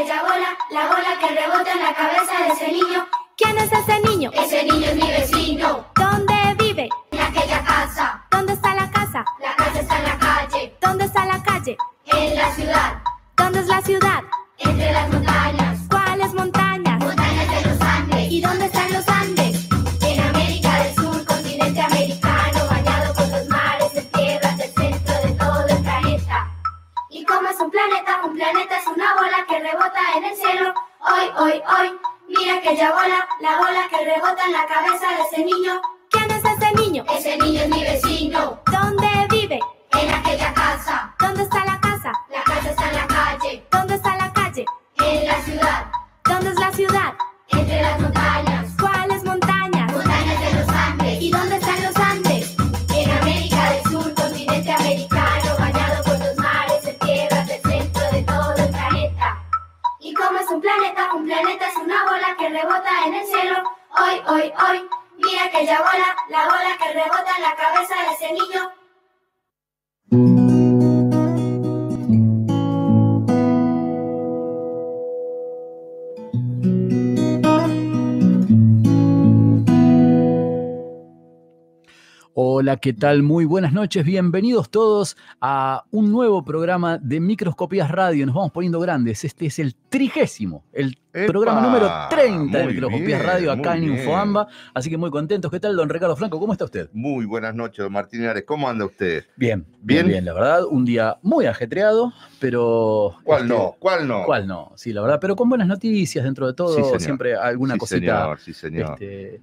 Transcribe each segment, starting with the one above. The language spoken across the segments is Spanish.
aquella bola, la bola que rebota en la cabeza de ese niño. ¿Quién es ese niño? Ese niño es mi vecino. ¿Qué tal? Muy buenas noches, bienvenidos todos a un nuevo programa de Microscopías Radio. Nos vamos poniendo grandes. Este es el trigésimo, el ¡Epa! programa número 30 de Microscopías Radio acá en. Infoamba. Así que muy contentos. ¿Qué tal, don Ricardo Franco? ¿Cómo está usted? Muy buenas noches, don Martín Ares. ¿Cómo anda usted? Bien, bien, Bien. la verdad. Un día muy ajetreado, pero. ¿Cuál este, no? ¿Cuál no? ¿Cuál no? Sí, la verdad, pero con buenas noticias dentro de todo. Sí, señor. siempre alguna sí, cosita Señor, sí, señor. este,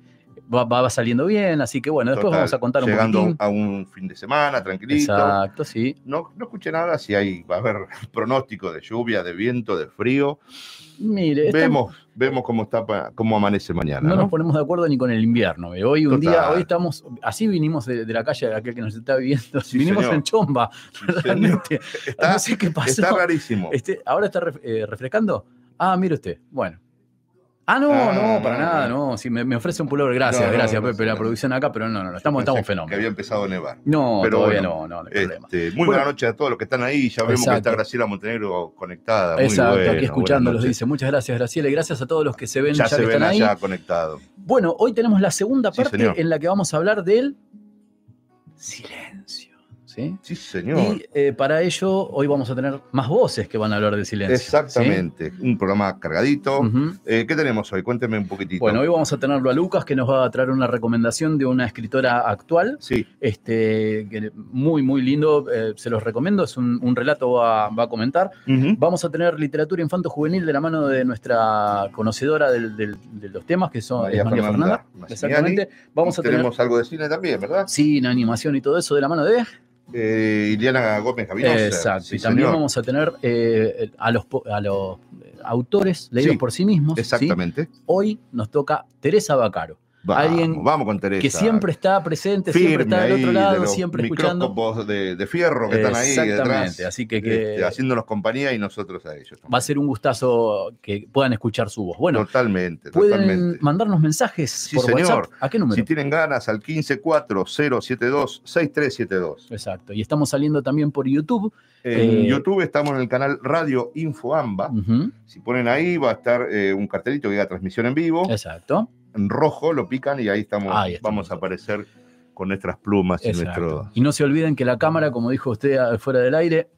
va, va saliendo bien. Así que bueno, después Total, vamos a contar un Llegando poquitín. a un fin de semana, tranquilito. Exacto, sí. No, no escuché nada si hay, va a haber pronóstico de lluvia, de viento, de frío. Mire, Vemos, vemos cómo está cómo amanece mañana. no ¿no? nos ponemos de acuerdo ni con el invierno. Hoy un Total. día, hoy estamos, así vinimos de, de la calle de aquel que nos está viendo, Sí, vinimos señor. en chomba, Sí, señor. realmente. Está, no sé qué pasó. está rarísimo. Este, ¿Ahora está ref- eh, refrescando? Ah, mire usted, bueno. Ah, no, Ah, no, para no, nada, no. no. Sí, me, me ofrece un pullover, gracias, No, gracias, Pepe, la producción acá, pero no, no, no, estamos, estamos Que fenómenos. había empezado a nevar. No, Pero todavía bueno, no, no, no hay problema. Este, muy Bueno. buena noche a todos los que están ahí. Ya vemos que está Graciela Montenegro conectada. Muy Exacto, aquí escuchándolos, dice. Muchas gracias, Graciela, y gracias a todos los que se ven Ya, ya, se que ven están ahí. allá conectados. Bueno, hoy tenemos la segunda parte en la que vamos a hablar del silencio. ¿Sí? Sí, señor. Y eh, para ello, hoy vamos a tener más voces que van a hablar del silencio. ¿sí? Exactamente. Un programa cargadito. Eh, ¿Qué tenemos hoy? Cuénteme un poquitito. Bueno, hoy vamos a tenerlo a Lucas, que nos va a traer una recomendación de una escritora actual. Sí, Este, que muy, muy lindo, eh, se los recomiendo, es un, un relato, va, va a comentar. Vamos a tener literatura infanto-juvenil de la mano de nuestra conocedora del- del- de los temas, que son María María Fernanda. Exactamente. Vamos a tener tenemos algo de cine también, ¿verdad? cine, animación y todo eso de la mano de. Eh, Iliana Gómez Gavinosa. Exacto. Sí, y también señor. vamos a tener eh, a los, a los autores leídos Sí, por sí mismos. ¿sí? Exactamente. Hoy nos toca Teresa Bacaro, Vamos, Alguien vamos con Teresa. que siempre está presente, siempre está del otro lado, siempre escuchando. de, de fierro que están ahí Exactamente, detrás. así que, que este, haciéndonos compañía y nosotros a ellos. va a ser un gustazo que puedan escuchar su voz. Bueno, totalmente, pueden totalmente. mandarnos mensajes Sí, por señor. WhatsApp. ¿A qué número? Si tienen ganas, al 1540726372. Exacto. Y estamos saliendo también por YouTube. En Eh, YouTube estamos en el canal Radio Infoamba. Ujú, Si ponen ahí, va a estar eh, un cartelito que diga transmisión en vivo. Exacto. En rojo lo pican y ahí estamos, Ahí vamos a aparecer con nuestras plumas y nuestro. Y no se olviden que la cámara, como dijo usted fuera del aire,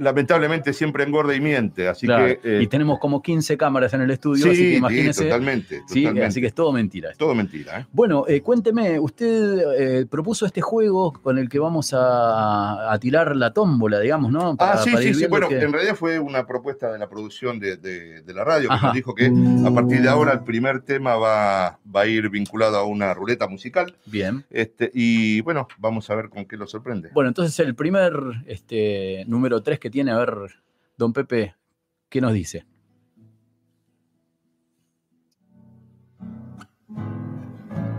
Lamentablemente siempre engorda y miente, así claro, que. eh, y tenemos como 15 cámaras en el estudio, sí, así que sí, totalmente. sí, totalmente. así que es todo mentira. Todo mentira, ¿eh? Bueno, eh, cuénteme, usted eh, propuso este juego con el que vamos a, a tirar la tómbola, digamos, ¿no? Para- ah, sí, para sí, sí. Bueno, que- en realidad fue una propuesta de la producción de, de- de la radio que Ajá. nos dijo que a partir de ahora el primer tema va, va a ir vinculado a una ruleta musical. Bien. Este, y bueno, vamos a ver con qué lo sorprende. Bueno, entonces el primer este, número 3 que tiene, a ver, don Pepe, ¿qué nos dice?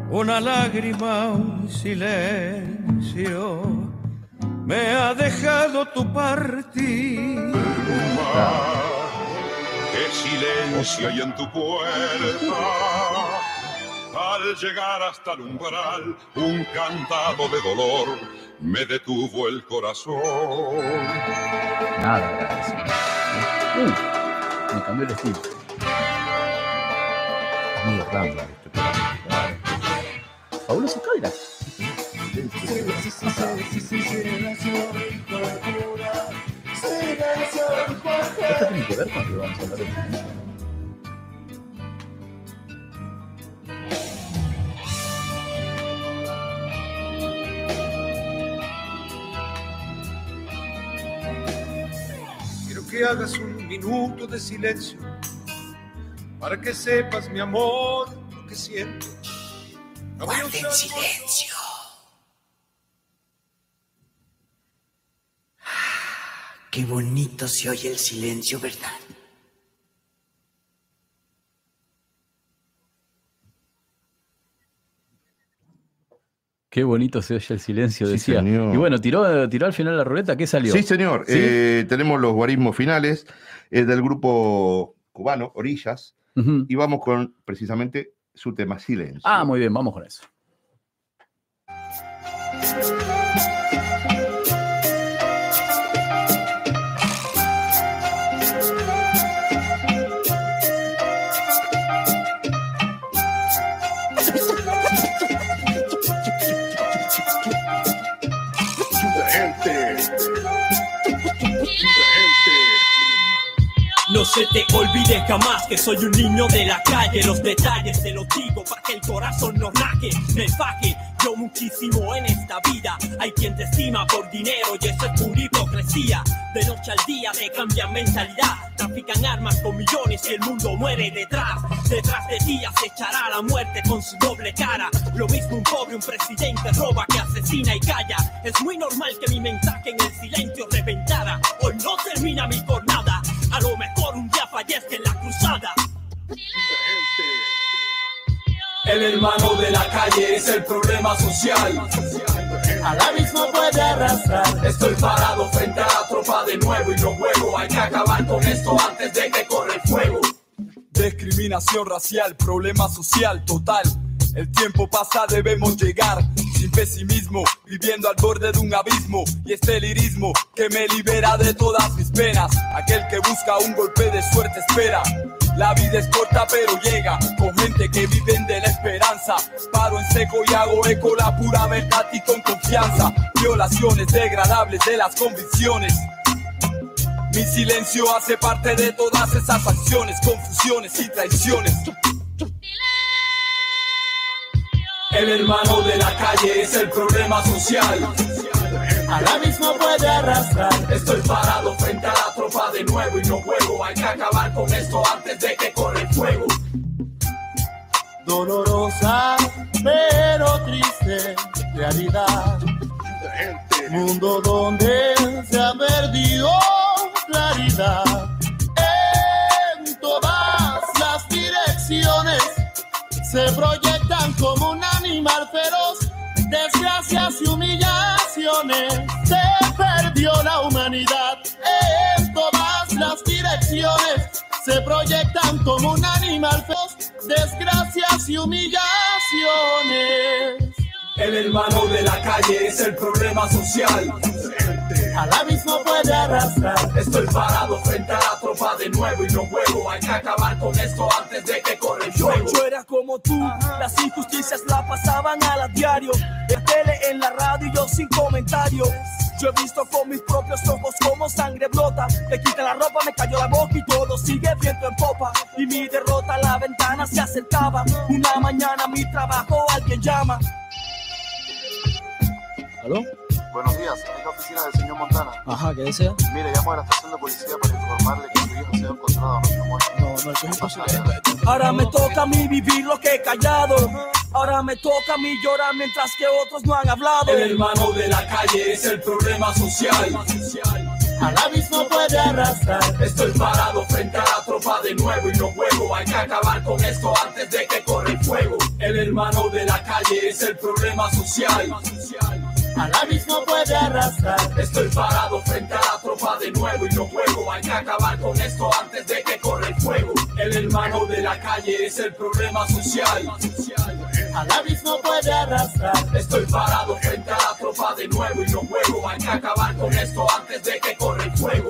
Una lágrima, un silencio, me ha dejado tu partida. Qué silencio hay en tu puerta. Al llegar hasta el umbral, un cantado de dolor me detuvo el corazón. Nada, gracias. Uh, Me cambió el estilo. Muy este programa. Fabuloso Cadillac. ¿Esto tiene que ver con lo que vamos a hablar Quiero que hagas un minuto de silencio para que sepas, mi amor, lo que siento. No usar- silencio. Qué bonito se oye el silencio, ¿verdad? Qué bonito se oye el silencio, Sí, decía. señor. Y bueno, tiró, tiró al final la ruleta, ¿qué salió? Sí, señor. ¿Sí? Eh, tenemos los guarismos finales eh, del grupo cubano, Orillas, y vamos con precisamente su tema Silencio. Ah, muy bien, vamos con eso. Se te olvide jamás que soy un niño de la calle. Los detalles te los digo para que el corazón no raje. Me faje yo muchísimo en esta vida. Hay quien te estima por dinero y eso es pura hipocresía. De noche al día te cambian mentalidad. Trafican armas con millones y el mundo muere detrás. Detrás de ti acechará la muerte con su doble cara. Lo mismo un pobre, un presidente roba que asesina y calla. Es muy normal que mi mensaje en el silencio reventara. Hoy no termina mi jornada. A lo mejor un día fallezca en la cruzada. El hermano de la calle es el problema social. Al abismo puede arrastrar. Estoy parado frente a la tropa de nuevo y no juego. Hay que acabar con esto antes de que corra el fuego. Discriminación racial, problema social total. El tiempo pasa, debemos llegar sin pesimismo, viviendo al borde de un abismo y este lirismo que me libera de todas mis penas. Aquel que busca un golpe de suerte espera. La vida es corta pero llega con gente que viven de la esperanza. Paro en seco y hago eco la pura verdad y con confianza. Violaciones degradables de las convicciones. Mi silencio hace parte de todas esas acciones, confusiones y traiciones. El hermano de la calle es el problema social. Al abismo puede arrastrar. Estoy parado frente a la tropa de nuevo y no juego. Hay que acabar con esto antes de que corra el fuego. Dolorosa, pero triste realidad. Mundo donde se ha perdido claridad. Se proyectan como un animal feroz. Desgracias y humillaciones. Se perdió la humanidad en todas las direcciones. Se proyectan como un animal feroz. Desgracias y humillaciones. El hermano de la calle es el problema social. Al abismo puede arrastrar. Estoy parado frente a la tropa de nuevo y no juego. Hay que acabar con esto antes de que corra el Yo, era como tú, las injusticias la pasaban a la diario. De tele, en la radio y yo sin comentario. Yo he visto con mis propios ojos como sangre brota. Me quita la ropa, me cayó la boca y todo sigue viento en popa. Y mi derrota a la ventana se acercaba. Una mañana mi trabajo alguien llama. ¿Aló? Buenos días, es la oficina del señor Montana. Ajá, ¿qué desea? Mire, llamo a la estación de policía para informarle que su hijo se ha encontrado anoche muerto. No, no, eso es imposible. Ahora me toca a mí vivir lo que he callado. Ahora me toca a mí llorar mientras que otros no han hablado. El hermano de la calle es el problema social. Al abismo puede arrastrar. Estoy parado frente a la tropa de nuevo y no juego. Hay que acabar con esto antes de que corra el fuego. El hermano de la calle es el problema social. Al abismo puede arrastrar. Estoy parado frente a la tropa de nuevo y no juego. Hay que acabar con esto antes de que corra el fuego. El hermano de la calle es el problema social. Al abismo puede arrastrar. Estoy parado frente a la tropa de nuevo y no juego. Hay que acabar con esto antes de que corra el fuego.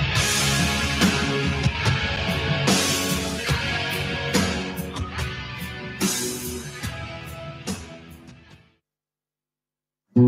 Me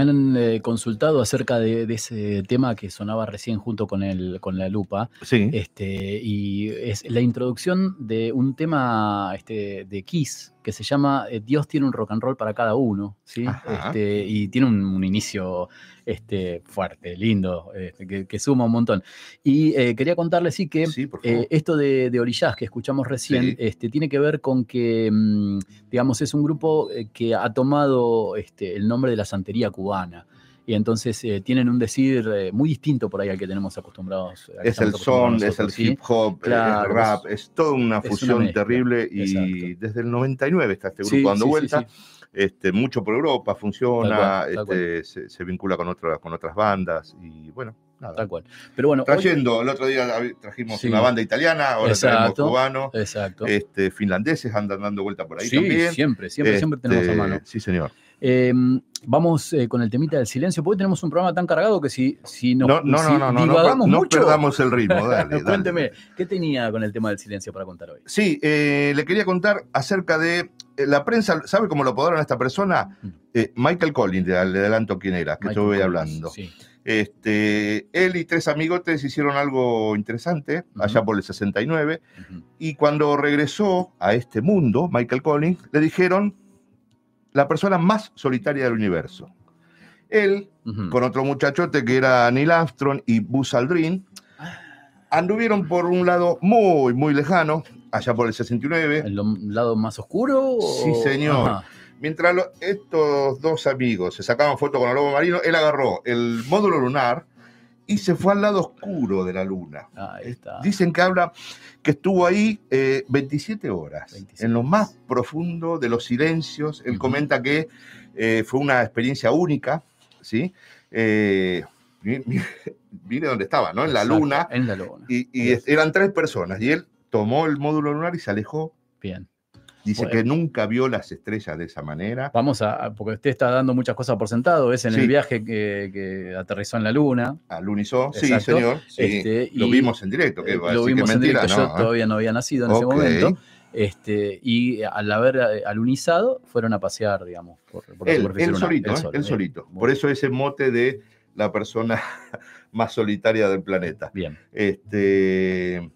han eh, consultado acerca de, de ese tema que sonaba recién junto con, el, con la lupa. Sí. Este, y es la introducción de un tema este, de Kiss que se llama eh, Dios tiene un rock and roll para cada uno, ¿sí? Este, y tiene un, un inicio este, fuerte, lindo, este, que, que suma un montón. Y eh, quería contarles, sí, que Sí, eh, esto de, de Orillás que escuchamos recién Sí. este, tiene que ver con que, mm, digamos, es un grupo que ha tomado este, el nombre de la santería cubana. Y entonces eh, tienen un decir eh, muy distinto por ahí al que tenemos acostumbrados. que Es el son, es el hip hop, Claro, el rap, es toda una es una fusión terrible y desde el 99 está este grupo Sí, dando sí, vuelta. sí. Este, mucho por Europa, funciona, cual, este, se, se vincula con, otras con otras bandas y bueno, nada. Tal cual. Pero bueno, hoy- Trayendo, el otro día trajimos Sí. una banda italiana, ahora Exacto, cubanos, Exacto. este, finlandeses andan dando vuelta por ahí Sí, también. siempre, siempre, siempre tenemos a Este, mano. Sí, señor. Eh, vamos eh, con el temita del silencio, porque tenemos un programa tan cargado que si, si nos No, no, si no, no, no, no, mucho, perdamos el ritmo, dale, dale. Cuénteme, ¿qué tenía con el tema del silencio para contar hoy? Sí, eh, le quería contar acerca de eh, la prensa, ¿sabe cómo lo apodaron a esta persona? Eh, Michael Collins, le adelanto quién era, que Mm. Yo voy Collins, hablando. sí. Este, él y tres amigotes hicieron algo interesante allá por el 69 y cuando regresó a este mundo, Michael Collins, le dijeron la persona más solitaria del universo. Él, con otro muchachote que era Neil Armstrong y Buzz Aldrin, anduvieron por un lado muy, muy lejano, allá por el 69. ¿El lado más oscuro? Sí, señor. Ajá. Mientras lo- estos dos amigos se sacaban fotos con el lobo marino, él agarró el módulo lunar y se fue al lado oscuro de la luna. Ahí está. Dicen que habla que estuvo ahí eh, 27 horas, en lo más profundo de los silencios. Él comenta que eh, fue una experiencia única, ¿sí? Eh, mi- mi- mire dónde estaba, ¿no? En la Exacto, luna. En la luna. Y, eran tres personas y él tomó el módulo lunar y se alejó. Bien. Dice Bueno. que nunca vio las estrellas de esa manera. Vamos a, porque usted está dando muchas cosas por sentado, es en Sí. el viaje que, que aterrizó en la luna. Al Unison, sí, señor. sí. Este, lo vimos en directo, que Eh, lo que vimos en mentira, directo, no, yo ¿eh? todavía no había nacido en ese momento. Este, y al haber eh, alunizado, fueron a pasear, digamos, por, por la Él, superficie él solito, Él ¿eh? solo, él bien. solito. Por eso ese mote de la persona más solitaria del planeta. Bien. Este,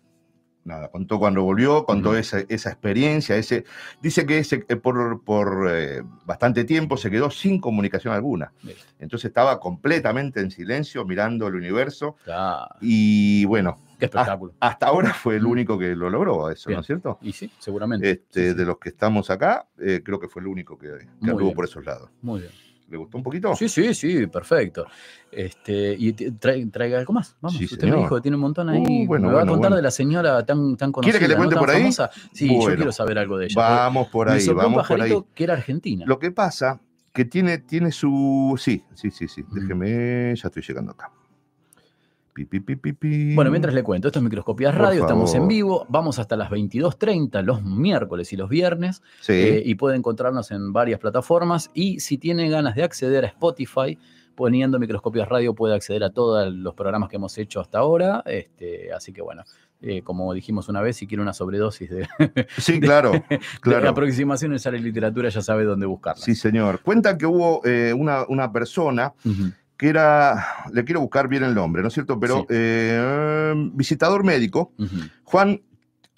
nada, contó cuando volvió, contó esa, esa experiencia, ese, dice que ese, eh, por, por, eh, bastante tiempo se quedó sin comunicación alguna. Entonces estaba completamente en silencio, mirando el universo. Y bueno, Qué espectáculo. hasta, hasta ahora fue el único que lo logró, eso, Bien. ¿no es cierto? Y sí, seguramente. Este, De los que estamos acá, eh, creo que fue el único que, que anduvo por esos lados. Muy bien. ¿Le gustó un poquito? Sí, sí, sí, perfecto. Este, y traiga algo más. Vamos, Sí, usted me dijo que tiene un montón ahí. Uh, bueno, me va bueno, a contar bueno. de la señora tan, tan conocida. ¿Quiere que le ¿no? cuente tan por ahí? famosa. Sí, yo quiero saber algo de ella. Vamos por ahí, vamos por ahí. que era argentina. Lo que pasa que tiene, tiene su. Sí, sí, sí, sí. Déjeme, ya estoy llegando acá. Pi, pi, pi, pi, pi. Bueno, mientras le cuento, esto es Microscopías Radio, estamos en vivo, vamos hasta las 22.30 los miércoles y los viernes, Sí. eh, y puede encontrarnos en varias plataformas, y si tiene ganas de acceder a Spotify, poniendo Microscopias Radio puede acceder a todos los programas que hemos hecho hasta ahora, este, así que bueno, eh, como dijimos una vez, si quiere una sobredosis de, Sí, claro, de claro. aproximaciones a la literatura, ya sabe dónde buscarla. Sí, señor. Cuenta que hubo eh, una, una persona que era, le quiero buscar bien el nombre, ¿no es cierto? Pero Sí. eh, visitador médico, Juan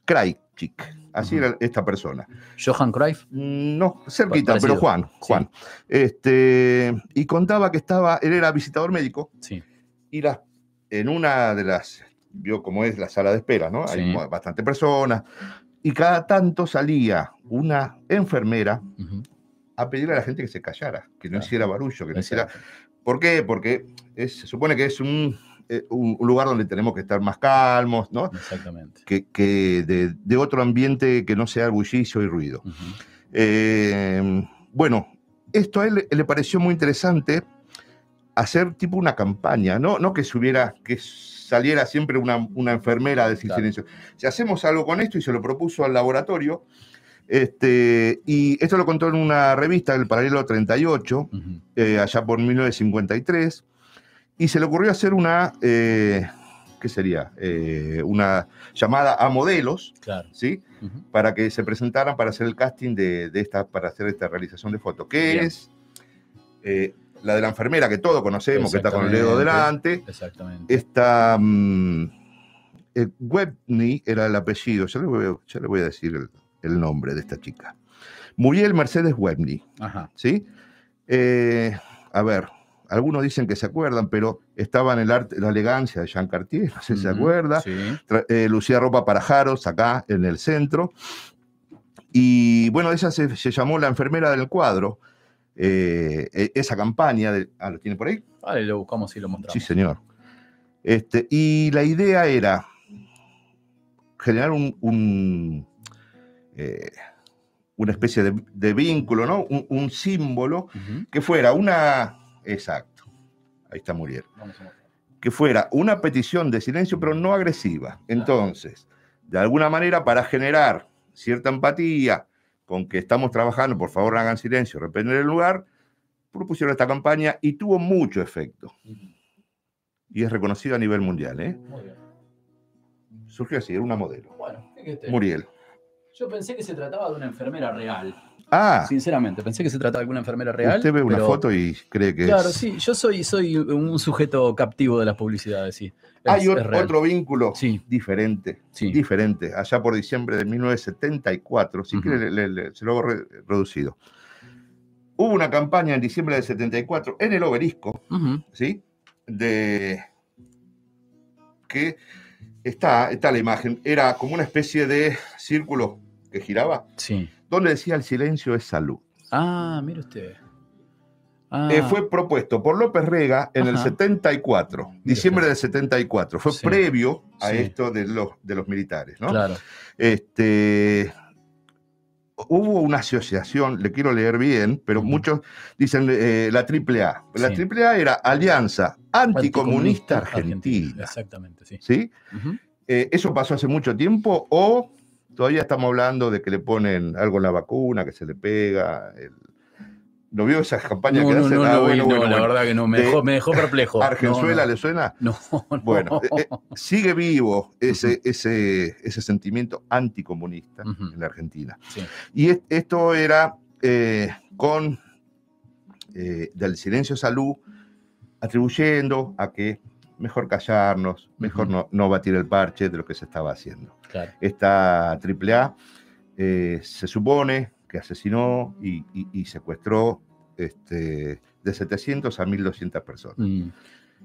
Krajcik, así era esta persona. Johan Cruyff. No, cerquita, Parecido. pero Juan, Juan. Este, y contaba que estaba, él era visitador médico, Sí. y las, en una de las, vio cómo es la sala de espera, ¿no? Hay bastante personas, y cada tanto salía una enfermera a pedirle a la gente que se callara, que no hiciera barullo, que no hiciera... ¿Por qué? Porque es- se supone que es un, eh, un- un lugar donde tenemos que estar más calmos, ¿no? Exactamente. Que, que de, de otro ambiente que no sea bullicio y ruido. Eh, bueno, esto a él le- le pareció muy interesante hacer tipo una campaña, no, no que subiera, que saliera siempre una, una enfermera a decir silencio. Si hacemos algo con esto y se lo propuso al laboratorio, este, y esto lo contó en una revista, El Paralelo 38, eh, allá por 1953, y se le ocurrió hacer una, eh, ¿qué sería? Eh, una llamada a modelos, Claro. ¿sí? Para que se presentaran para hacer el casting de, de esta, para hacer esta realización de fotos, que Bien. es eh, la de la enfermera que todos conocemos, que está con el dedo delante. Exactamente. Esta eh, Webney era el apellido, ya le voy, ya le voy a decir el, el nombre de esta chica. Muriel Mercedes Webney. Ajá. ¿sí? Eh, a ver, algunos dicen que se acuerdan, pero estaba en el arte, la elegancia de Jean Cartier, no sé si se acuerda. sí. Eh, lucía ropa para Jaros, acá en el centro. Y bueno, ella se, se llamó la enfermera del cuadro. Eh, e- esa campaña, de, ah, ¿lo tiene por ahí? Vale, lo buscamos y lo mostramos. Sí, señor. Este, y la idea era generar un, un, eh, una especie de, de vínculo, ¿no? Un, un símbolo que fuera una. Exacto. Ahí está Muriel. Que fuera una petición de silencio, pero no agresiva. Entonces, de alguna manera, para generar cierta empatía con que estamos trabajando, por favor hagan silencio, rependen el lugar, propusieron esta campaña y tuvo mucho efecto. Y es reconocido a nivel mundial. ¿eh? Muy bien. Surgió así, era una modelo. Bueno. Muriel. Yo pensé que se trataba de una enfermera real. Ah, Sinceramente, pensé que se trataba de alguna enfermera real. usted ve una pero- foto y cree que Claro, es... sí, yo soy, soy un sujeto captivo de las publicidades, sí. Es- Hay otro vínculo diferente, diferente, allá por diciembre de 1974, si quiere le- le- se lo hago re- reducido. Hubo una campaña en diciembre del 74 en el obelisco. ¿sí? De que está, está la imagen, era como una especie de círculo que giraba, Sí. donde decía el silencio es salud. Ah, mire usted. Ah, Eh, fue propuesto por López Rega en el Ajá. 74, diciembre del 74. Fue Sí. previo a Sí. esto de los, de los militares, ¿no? Claro. Este, hubo una asociación, le quiero leer bien, pero muchos dicen eh, la AAA. La Sí. AAA era Alianza Anticomunista Argentina. Exactamente, sí. ¿Sí? Eh, ¿Eso pasó hace mucho tiempo o todavía estamos hablando de que le ponen algo en la vacuna, que se le pega? el- ¿No vio esas campañas No, que no, hacen? no Ah, bueno, bueno, la bueno. verdad que no, me De- dejó, me dejó perplejo. ¿Argenzuela le suena? No, no. Bueno, eh, eh, sigue vivo ese, ese, ese sentimiento anticomunista en la Argentina. Sí. Y es- esto era eh, con eh, del silencio salud, atribuyendo a que mejor callarnos, mejor no, no batir el parche de lo que se estaba haciendo. Claro. Esta AAA eh, se supone que asesinó y, y- y secuestró este, de 700 a 1200 personas, Mm.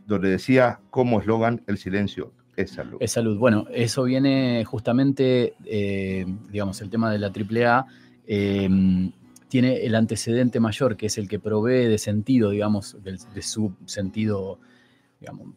donde decía como eslogan el silencio es salud. Es salud. Bueno, eso viene justamente, eh, digamos, el tema de la AAA eh, tiene el antecedente mayor, que es el que provee de sentido, digamos, del- de su sentido, digamos,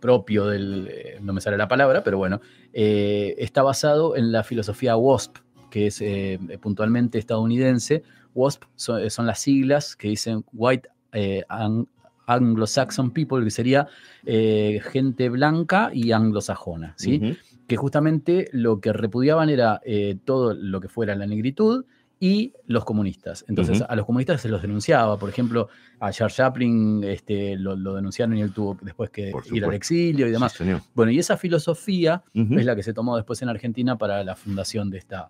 propio del, eh, no me sale la palabra, pero bueno, eh, está basado en la filosofía WASP, que es eh, puntualmente estadounidense. WASP son, son las siglas que dicen White eh, Ang- Anglo-Saxon People, que sería eh, gente blanca y anglosajona, ¿sí? Que justamente lo que repudiaban era eh, todo lo que fuera la negritud y los comunistas. Entonces, a los comunistas se los denunciaba. Por ejemplo, a Charles Chaplin este, lo, lo denunciaron y él tuvo después que ir al exilio y demás. Sí. Bueno, y esa filosofía es la que se tomó después en Argentina para la fundación de esta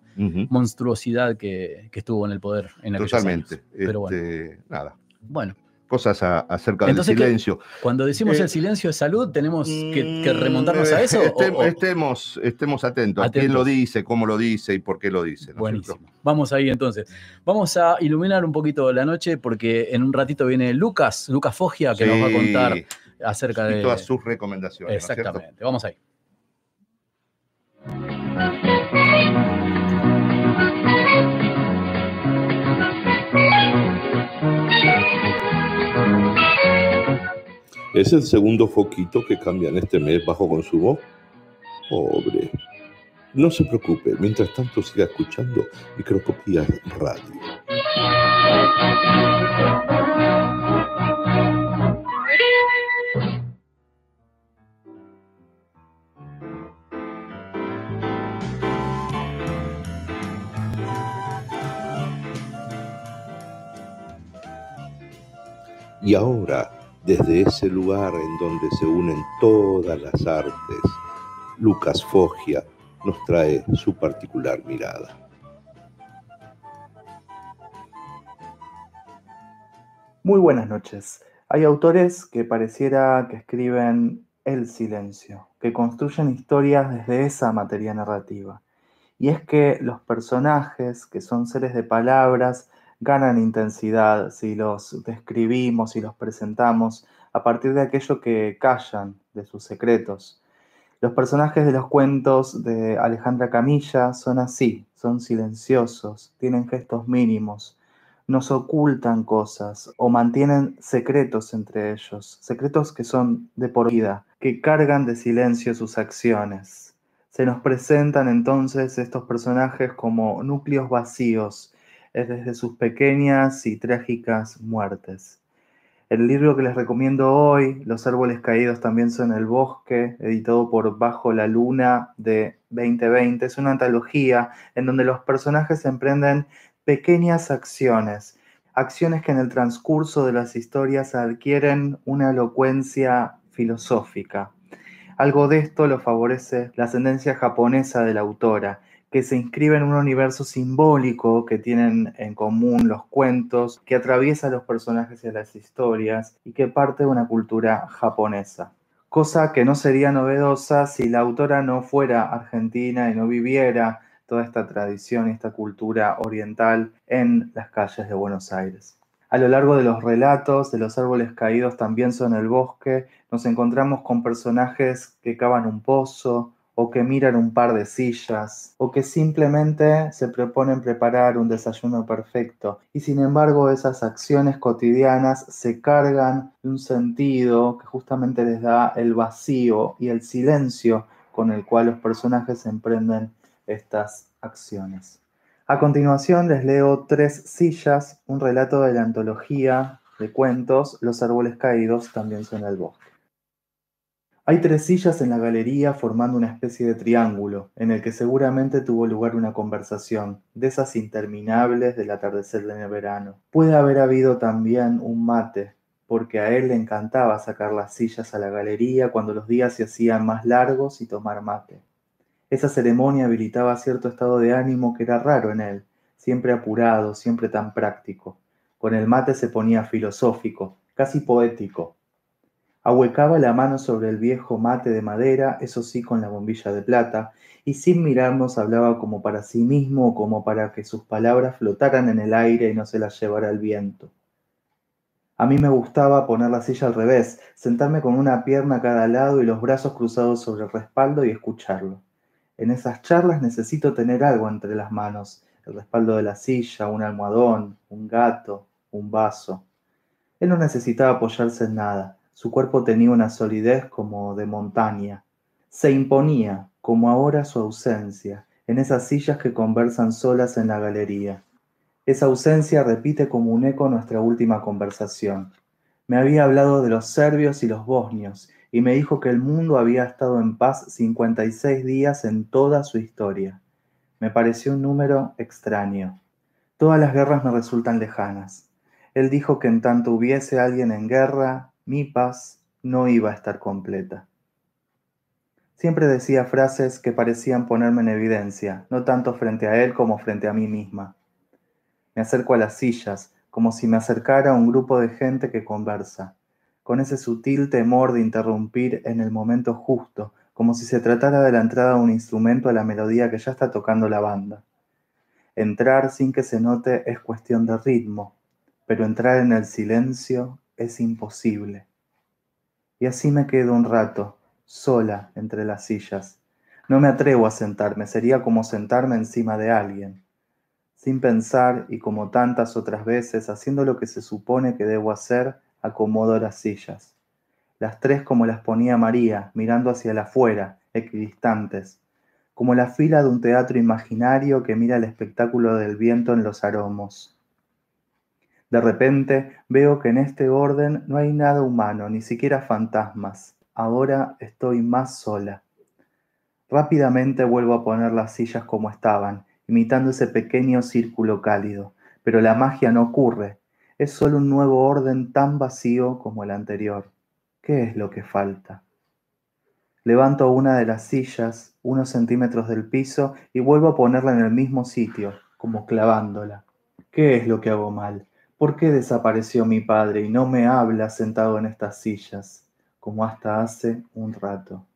monstruosidad que, que estuvo en el poder en Totalmente. años. Pero bueno, Este, Nada. bueno. Cosas a- acerca Entonces, del ¿qué- silencio. cuando decimos Eh, el silencio de salud, ¿tenemos que, que remontarnos a eso? o- estemos, estemos atentos, a quién lo dice, cómo lo dice y por qué lo dice. ¿no es Buenísimo. cierto? Vamos ahí entonces. Vamos a iluminar un poquito la noche porque en un ratito viene Lucas, Lucas Foggia, que nos va a contar acerca Y de... todas sus recomendaciones. ¿no es? Exactamente. Vamos ahí. Es el segundo foquito que cambian este mes bajo consumo. Pobre. No se preocupe, mientras tanto siga escuchando Microscopía Radio. Y ahora, desde ese lugar en donde se unen todas las artes, Lucas Foggia nos trae su particular mirada. Muy buenas noches. Hay autores que pareciera que escriben el silencio, que construyen historias desde esa materia narrativa. Y es que los personajes, que son seres de palabras, ganan intensidad si los describimos y los presentamos a partir de aquello que callan, de sus secretos. Los personajes de los cuentos de Alejandra Camilla son así, son silenciosos, tienen gestos mínimos, nos ocultan cosas o mantienen secretos entre ellos, secretos que son de por vida, que cargan de silencio sus acciones. Se nos presentan entonces estos personajes como núcleos vacíos, es desde sus pequeñas y trágicas muertes. El libro que les recomiendo hoy, Los árboles caídos también son el bosque, editado por Bajo la Luna de 2020, es una antología en donde los personajes emprenden pequeñas acciones, acciones que en el transcurso de las historias adquieren una elocuencia filosófica. Algo de esto lo favorece la ascendencia japonesa de la autora, que se inscribe en un universo simbólico que tienen en común los cuentos, que atraviesa los personajes y las historias y que parte de una cultura japonesa. Cosa que no sería novedosa si la autora no fuera argentina y no viviera toda esta tradición y esta cultura oriental en las calles de Buenos Aires. A lo largo de los relatos de los árboles caídos también son el bosque, nos encontramos con personajes que cavan un pozo, o que miran un par de sillas, o que simplemente se proponen preparar un desayuno perfecto. Y sin embargo esas acciones cotidianas se cargan de un sentido que justamente les da el vacío y el silencio con el cual los personajes emprenden estas acciones. A continuación les leo Tres sillas, un relato de la antología de cuentos Los árboles caídos también son el bosque. Hay tres sillas en la galería formando una especie de triángulo, en el que seguramente tuvo lugar una conversación, de esas interminables del atardecer de verano. Puede haber habido también un mate, porque a él le encantaba sacar las sillas a la galería cuando los días se hacían más largos y tomar mate. Esa ceremonia habilitaba cierto estado de ánimo que era raro en él, siempre apurado, siempre tan práctico. Con el mate se ponía filosófico, casi poético, Ahuecaba la mano sobre el viejo mate de madera, eso sí con la bombilla de plata, y sin mirarnos hablaba como para sí mismo o como para que sus palabras flotaran en el aire y no se las llevara el viento. A mí me gustaba poner la silla al revés, sentarme con una pierna a cada lado y los brazos cruzados sobre el respaldo y escucharlo. En esas charlas necesito tener algo entre las manos, el respaldo de la silla, un almohadón, un gato, un vaso. Él no necesitaba apoyarse en nada su cuerpo tenía una solidez como de montaña. Se imponía, como ahora su ausencia, en esas sillas que conversan solas en la galería. Esa ausencia repite como un eco nuestra última conversación. Me había hablado de los serbios y los bosnios, y me dijo que el mundo había estado en paz 56 días en toda su historia. Me pareció un número extraño. Todas las guerras me resultan lejanas. Él dijo que en tanto hubiese alguien en guerra, mi paz no iba a estar completa. Siempre decía frases que parecían ponerme en evidencia, no tanto frente a él como frente a mí misma. Me acerco a las sillas, como si me acercara a un grupo de gente que conversa, con ese sutil temor de interrumpir en el momento justo, como si se tratara de la entrada de un instrumento a la melodía que ya está tocando la banda. Entrar sin que se note es cuestión de ritmo, pero entrar en el silencio es imposible. Y así me quedo un rato, sola entre las sillas. No me atrevo a sentarme, sería como sentarme encima de alguien. Sin pensar y como tantas otras veces, haciendo lo que se supone que debo hacer, acomodo las sillas. las tres como las ponía María, mirando hacia el afuera, equidistantes, como la fila de un teatro imaginario que mira el espectáculo del viento en los aromos. De repente veo que en este orden no hay nada humano, ni siquiera fantasmas. Ahora estoy más sola. Rápidamente vuelvo a poner las sillas como estaban, imitando ese pequeño círculo cálido, pero la magia no ocurre. Es solo un nuevo orden tan vacío como el anterior. ¿Qué es lo que falta? Levanto una de las sillas unos centímetros del piso y vuelvo a ponerla en el mismo sitio, como clavándola. ¿Qué es lo que hago mal? ¿Por qué desapareció mi padre y no me habla sentado en estas sillas, como hasta hace un rato?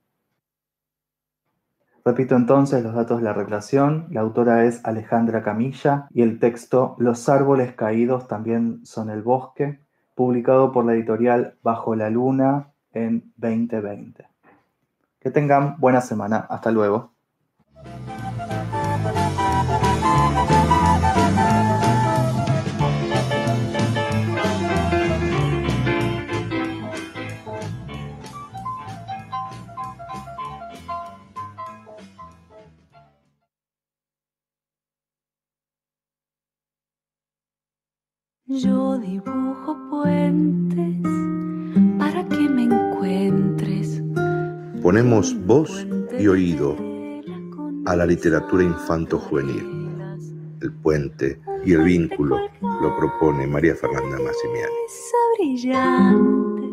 Repito entonces los datos de la relación. La autora es Alejandra Camilla y el texto Los árboles caídos también son el bosque, publicado por la editorial Bajo la Luna en 2020. Que tengan buena semana. Hasta luego. Yo dibujo puentes para que me encuentres. Ponemos voz y oído a la literatura infanto-juvenil. El puente y el vínculo lo propone María Fernanda Massimiani. Esa brillante,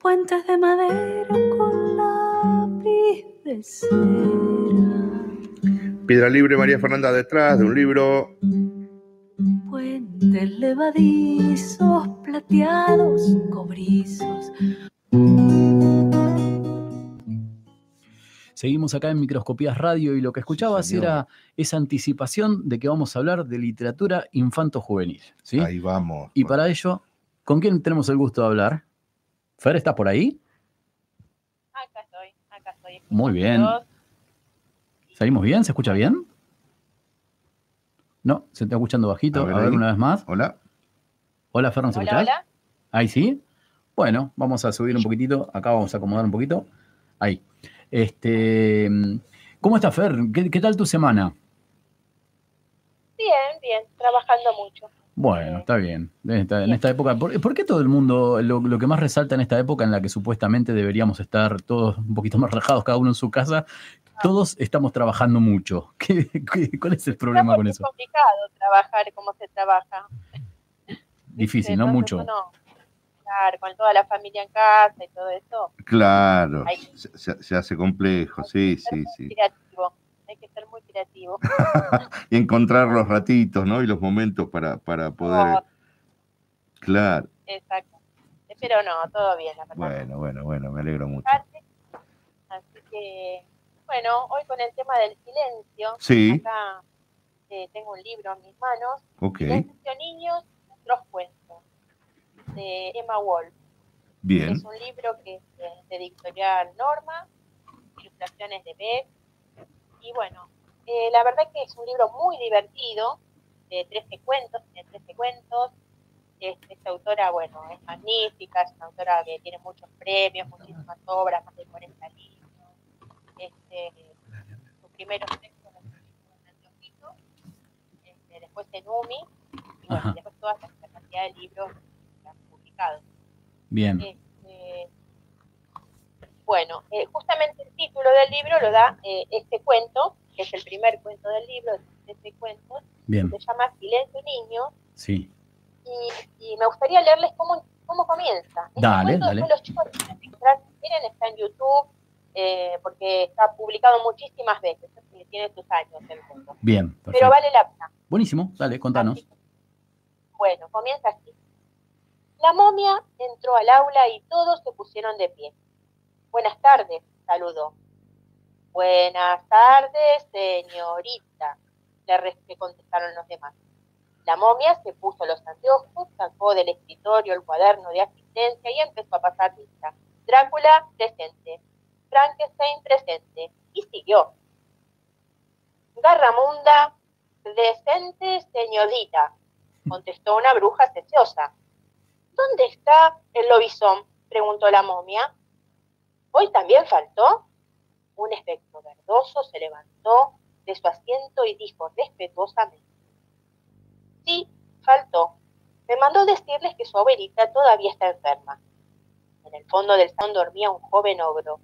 puentes de madera con lápiz de cera. Piedra Libre María Fernanda detrás de un libro Puentes levadizos, plateados, cobrizos. Seguimos acá en Microscopías Radio y lo que escuchabas era esa anticipación de que vamos a hablar de literatura infanto-juvenil. ¿sí? Ahí vamos. Y para ello, ¿con quién tenemos el gusto de hablar? ¿Fer está por ahí? Acá estoy, acá estoy. Muy bien. ¿Salimos bien? ¿Se escucha bien? No, se está escuchando bajito. A A ver una vez más. Hola. Hola, Fer, ¿nos Hola, escuchás? hola. Ahí sí. Bueno, vamos a subir un poquitito. Acá vamos a acomodar un poquito. Ahí. Este, ¿Cómo está, Fer? ¿Qué, qué tal tu semana? Bien, bien, trabajando mucho. Bueno, está bien. En esta, en esta época, ¿por, por qué todo el mundo, lo, lo que más resalta en esta época en la que supuestamente deberíamos estar todos un poquito más relajados, cada uno en su casa, todos estamos trabajando mucho? ¿Qué, qué- cuál es el problema con Es eso? complicado trabajar como se trabaja. Difícil, ¿no? Entonces Mucho. claro, con toda la familia en casa y todo eso, Claro. Se, hace complejo, sí, sí, sí. creativo. Hay que ser muy creativo. Y encontrar los ratitos, ¿no? Y los momentos para, para poder. Oh. Claro. Exacto. Pero no, todo bien, la verdad. Bueno, bueno, bueno, me alegro mucho. Así que, bueno, hoy con el tema del silencio, Sí. acá eh, tengo un libro en mis manos, Ok. Silencio Niños, otros cuentos, de Emma Wolf. Bien. Es un libro que es de, de editorial Norma, ilustraciones de Beck. Y bueno, eh, la verdad que es un libro muy divertido, de 13 cuentos, tiene 13 cuentos. Es- Esta autora, bueno, es magnífica, es una autora que tiene muchos premios, muchísimas obras, más de 40 libros. Este, sus primeros textos en Anteojito, este, después en UMI, y bueno, después toda la cantidad de libros que han publicado. Bien. Este, bueno, eh, justamente el título del libro lo da eh, este cuento, que es el primer cuento del libro, de este cuento, Bien. se llama Silencio Niño, Sí. y, y me gustaría leerles cómo, cómo comienza. Este Dale, dale. los chicos quieren, está en YouTube, eh, porque está publicado muchísimas veces, tiene sus años el cuento. Bien. Pero vale la pena. Buenísimo. Dale, contanos. Bueno, comienza así. La momia entró al aula y todos se pusieron de pie. Buenas tardes, saludó. Buenas tardes, señorita, le contestaron los demás. La momia se puso los anteojos, sacó del escritorio el cuaderno de asistencia y empezó a pasar lista. Drácula, presente. Frankenstein, presente. Y siguió. Garramunda, decente señorita, contestó una bruja sesiosa. ¿Dónde está el lobizón? preguntó la momia. ¿Hoy también faltó? Un espectro verdoso se levantó de su asiento y dijo respetuosamente. Sí, faltó. Me mandó decirles que su abuelita todavía está enferma. En el fondo del salón dormía un joven ogro.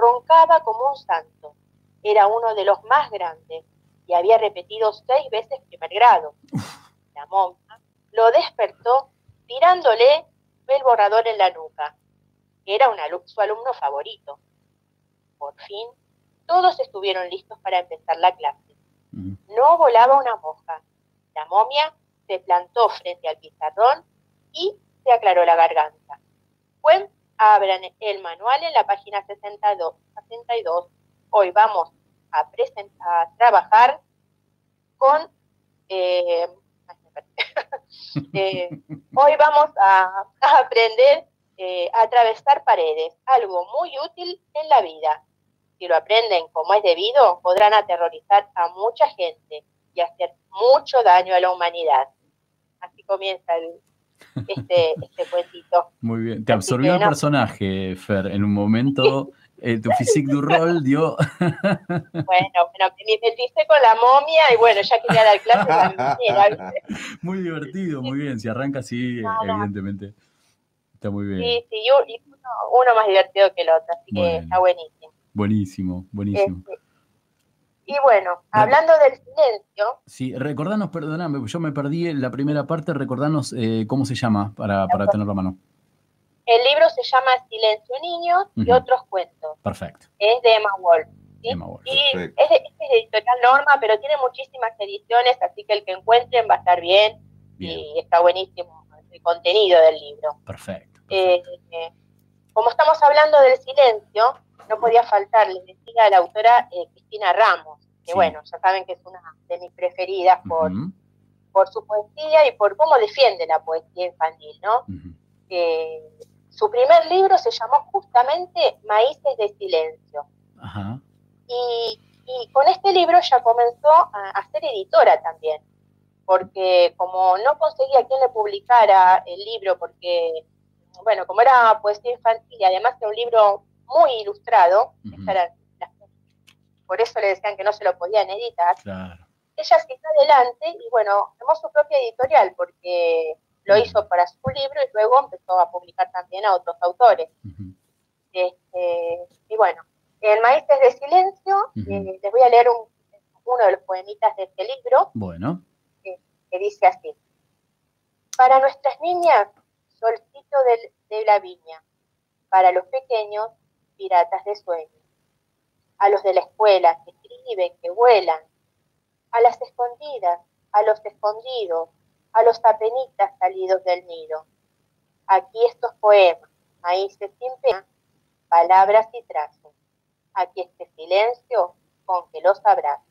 Roncaba como un santo. Era uno de los más grandes y había repetido seis veces primer grado. La momia lo despertó tirándole el borrador en la nuca. Era su alumno favorito. Por fin, todos estuvieron listos para empezar la clase. No volaba una mosca. La momia se plantó frente al pizarrón y se aclaró la garganta. Pues abran el manual en la página 62. 62. Hoy vamos a, a trabajar con... eh. Eh, hoy vamos a, a aprender eh, a atravesar paredes, algo muy útil en la vida. Si lo aprenden como es debido, podrán aterrorizar a mucha gente y hacer mucho daño a la humanidad. Así comienza el- este, este cuentito. Muy bien. Te absorbió el no. personaje, Fer. En un momento, eh, tu physique du rol dio. Bueno, bueno, me metiste con la momia y bueno, ya quería dar clases a mi niñera, ¿viste? muy divertido, muy bien. Si arranca así, evidentemente. Está muy bien. Sí, sí, y uno, uno más divertido que el otro, así que está buenísimo. Buenísimo, buenísimo. Este, y bueno, hablando del silencio, Sí, recordanos, perdóname, yo me perdí en la primera parte, recordanos eh, cómo se llama para, para tenerlo a mano. el libro se llama Silencio Niños y otros cuentos. Perfecto. Es de Emma Wolf. ¿sí? Emma Wolf, Y es de, perfecto. es de editorial Norma, pero tiene muchísimas ediciones, así que el que encuentren va a estar bien, y está buenísimo el contenido del libro. Perfecto. Eh, eh, como estamos hablando del silencio, no podía faltar, les decía a la autora eh, Cristina Ramos, que Sí. bueno, ya saben que es una de mis preferidas por, por su poesía y por cómo defiende la poesía infantil, ¿no? Eh, su primer libro se llamó justamente Maíces de Silencio. Ajá. Y, y con este libro ya comenzó a, a ser editora también, porque como no conseguía quien le publicara el libro, porque, bueno, como era poesía infantil y además era un libro muy ilustrado, esas eran las- por eso le decían que no se lo podían editar, Claro. ella siguió adelante y bueno, tomó su propia editorial porque lo hizo para su libro y luego empezó a publicar también a otros autores. Este, y bueno, en Maíces de Silencio eh, les voy a leer un- uno de los poemitas de este libro Bueno, que dice así. Para nuestras niñas, solcito del- de la viña. Para los pequeños, piratas de sueño. A los de la escuela, que escriben, que vuelan. A las escondidas, a los escondidos, a los apenitas salidos del nido. Aquí estos poemas, maíces sin pena, palabras y trazos. Aquí este silencio con que los abrazo.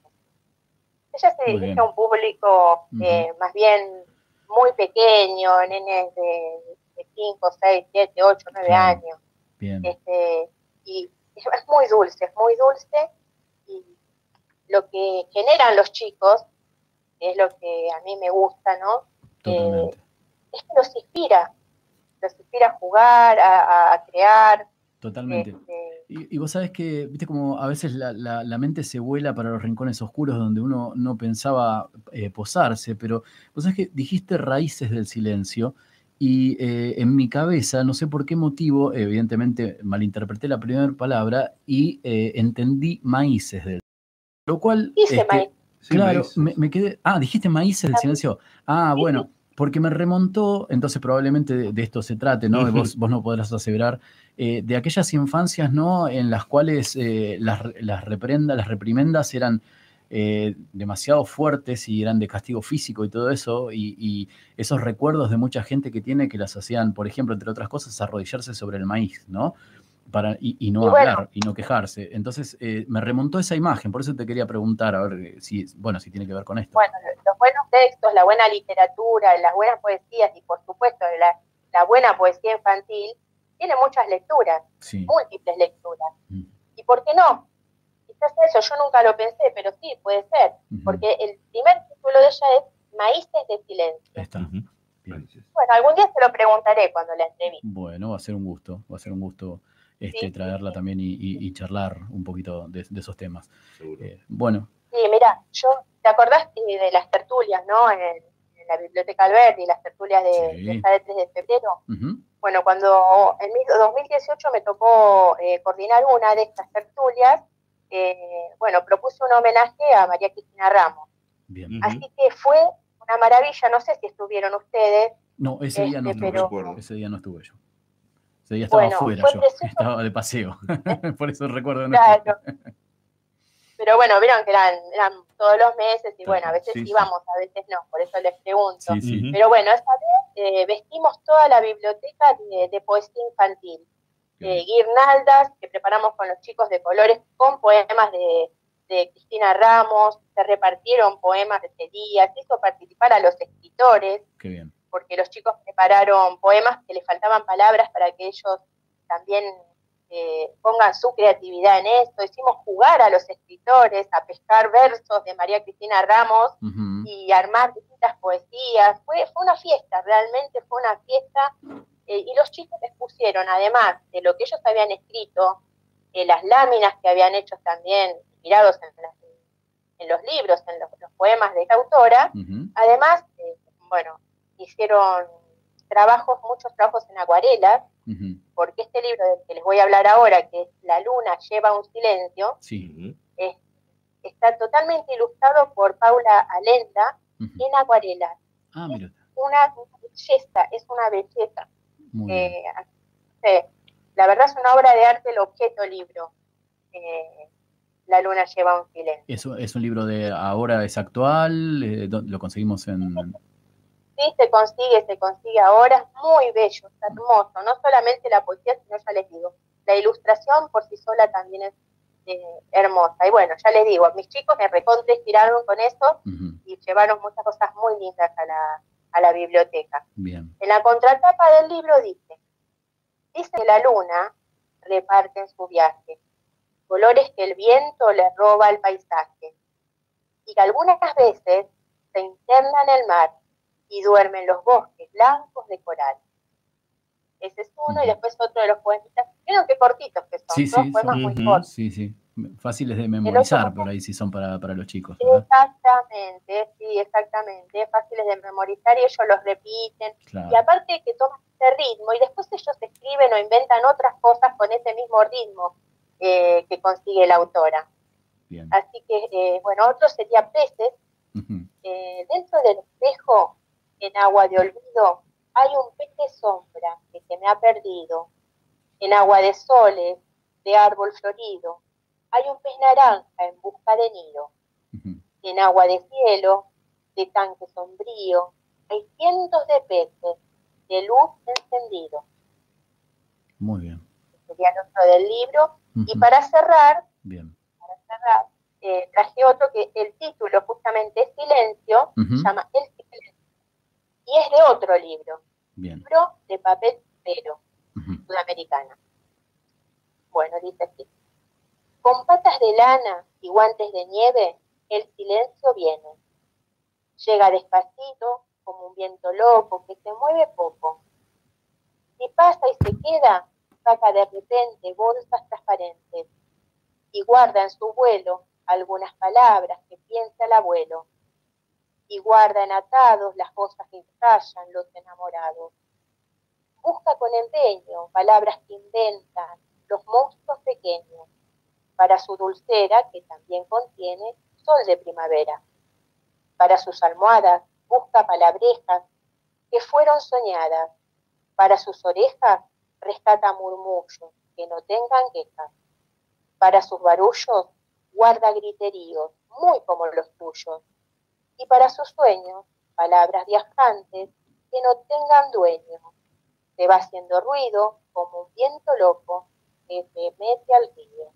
Ella se dirige a un público eh, más bien muy pequeño, nenes de 5, 6, 7, 8, 9 Claro. años. bien. Este, y es muy dulce, es muy dulce. Y lo que generan los chicos es lo que a mí me gusta, ¿no? Eh, es que los inspira, los inspira a jugar, a, crear. Totalmente. este, Y, y vos sabés que, viste, como a veces la, la- la mente se vuela para los rincones oscuros donde uno no pensaba eh, posarse, pero vos sabés que dijiste raíces del silencio y eh, en mi cabeza, no sé por qué motivo, evidentemente malinterpreté la primera palabra y eh, entendí maíces del Lo cual... Este, maíz. Sí, claro, maíces. me, me quedé... Ah, dijiste maíces del silencio. Ah, bueno, porque me remontó, entonces probablemente de, de esto se trate, ¿no? Vos, vos no podrás aseverar, eh, de aquellas infancias, ¿no? En las cuales eh, las, las reprendas, las reprimendas eran eh, demasiado fuertes y eran de castigo físico y todo eso, y, y esos recuerdos de mucha gente que tiene que las hacían, por ejemplo, entre otras cosas, arrodillarse sobre el maíz, ¿no? Para, y, y no Y bueno. hablar y no quejarse. Entonces eh, me remontó esa imagen, por eso te quería preguntar, a ver eh, si, bueno, si tiene que ver con esto. bueno, los buenos textos, la buena literatura, las buenas poesías y por supuesto la, la buena poesía infantil tiene muchas lecturas, Sí. múltiples lecturas. ¿Y por qué no? Quizás eso, yo nunca lo pensé, pero sí, puede ser, porque el primer título de ella es Maíces de Silencio. Está. Bueno, Bueno, algún día se lo preguntaré cuando la entreviste. Bueno, va a ser un gusto, va a ser un gusto este, traerla también y, y- y charlar un poquito de, de esos temas. Eh, bueno, Sí, mira, yo, ¿te acordás de, de las tertulias, no? En, en la Biblioteca Alberti, las tertulias de, Sí. de de 3 de febrero. Bueno, cuando en mi 2018 me tocó eh, coordinar una de estas tertulias, eh, bueno, propuse un homenaje a María Cristina Ramos. bien. Así que fue una maravilla, no sé si estuvieron ustedes. No, ese día no Este, estuve pero-. Ese día no estuve yo. Ese día estaba Bueno, afuera fue yo, estaba de paseo. Por eso recuerdo no Claro. Pero bueno, vieron que eran, eran todos los meses y bueno, a veces Sí, sí. íbamos, a veces no, por eso les pregunto. Sí, sí. Pero bueno, esta vez eh, vestimos toda la biblioteca de, de poesía infantil. Eh, guirnaldas que preparamos con los chicos de colores con poemas de, de Cristina Ramos, se repartieron poemas de ese día, se hizo participar a los escritores, Qué bien. porque los chicos prepararon poemas que les faltaban palabras para que ellos también eh, pongan su creatividad en esto. Hicimos jugar a los escritores, a pescar versos de María Cristina Ramos y armar distintas poesías. Fue, fue una fiesta, realmente fue una fiesta. Eh, y los chicos les pusieron, además de lo que ellos habían escrito, eh, las láminas que habían hecho también, inspirados en, las- en los libros, en los, los poemas de esta autora, Además, eh, bueno, hicieron trabajos, muchos trabajos en acuarelas, porque este libro del que les voy a hablar ahora, que es La luna lleva un silencio, Sí. es- está totalmente ilustrado por Paula Alenda en acuarelas. Ah, mira. Una belleza, es una belleza. Eh, la verdad es una obra de arte el objeto libro. Eh, la luna lleva un silencio. ¿Es, un- es un libro de ahora, es actual? eh, ¿dó- ¿Lo conseguimos en...? Sí, se consigue, se consigue ahora, es muy bello, es hermoso, no solamente la poesía, sino ya les digo, la ilustración por sí sola también es eh, hermosa. Y bueno, ya les digo, mis chicos me recontra inspiraron con eso y llevaron muchas cosas muy lindas a la, a la biblioteca. Bien. En la contratapa del libro dice, dice que la luna reparte en su viaje, colores que el viento le roba al paisaje, y que algunas veces se interna en el mar y duerme en los bosques blancos de coral. Ese es uno, y después otro de los poemitas. Vieron qué cortitos que son, Sí, sí, poemas son- muy cortos. sí, sí. Fáciles de memorizar por ahí si son para, para los chicos. ¿verdad? Exactamente, sí, exactamente. Fáciles de memorizar y ellos los repiten. Claro. Y aparte que toman ese ritmo y después ellos escriben o inventan otras cosas con ese mismo ritmo eh, que consigue la autora. Así que, eh, bueno, otro sería peces. Eh, dentro del espejo, en agua de olvido, hay un pez de sombra que se me ha perdido. En agua de soles, de árbol florido, hay un pez naranja en busca de nido. En agua de cielo, de tanque sombrío, hay cientos de peces de luz encendido. Muy bien. Sería otro del libro. Y para cerrar, Bien. para cerrar, eh, traje otro que el título justamente es Silencio, se llama El Silencio. Y es de otro libro, Bien. libro de papel pero sudamericana. Bueno, dice así. Con patas de lana y guantes de nieve, el silencio viene. Llega despacito, como un viento loco que se mueve poco. Si pasa y se queda, saca de repente bolsas transparentes y guarda en su vuelo algunas palabras que piensa el abuelo. Y guarda en atados las cosas que callan los enamorados. Busca con empeño palabras que inventan los monstruos pequeños para su dulcera que también contiene sol de primavera. Para sus almohadas busca palabrejas que fueron soñadas. Para sus orejas rescata murmullos que no tengan quejas. Para sus barullos guarda griteríos muy como los tuyos. Y para sus sueños palabras viajantes que no tengan dueño. Se va haciendo ruido como un viento loco que se mete al río.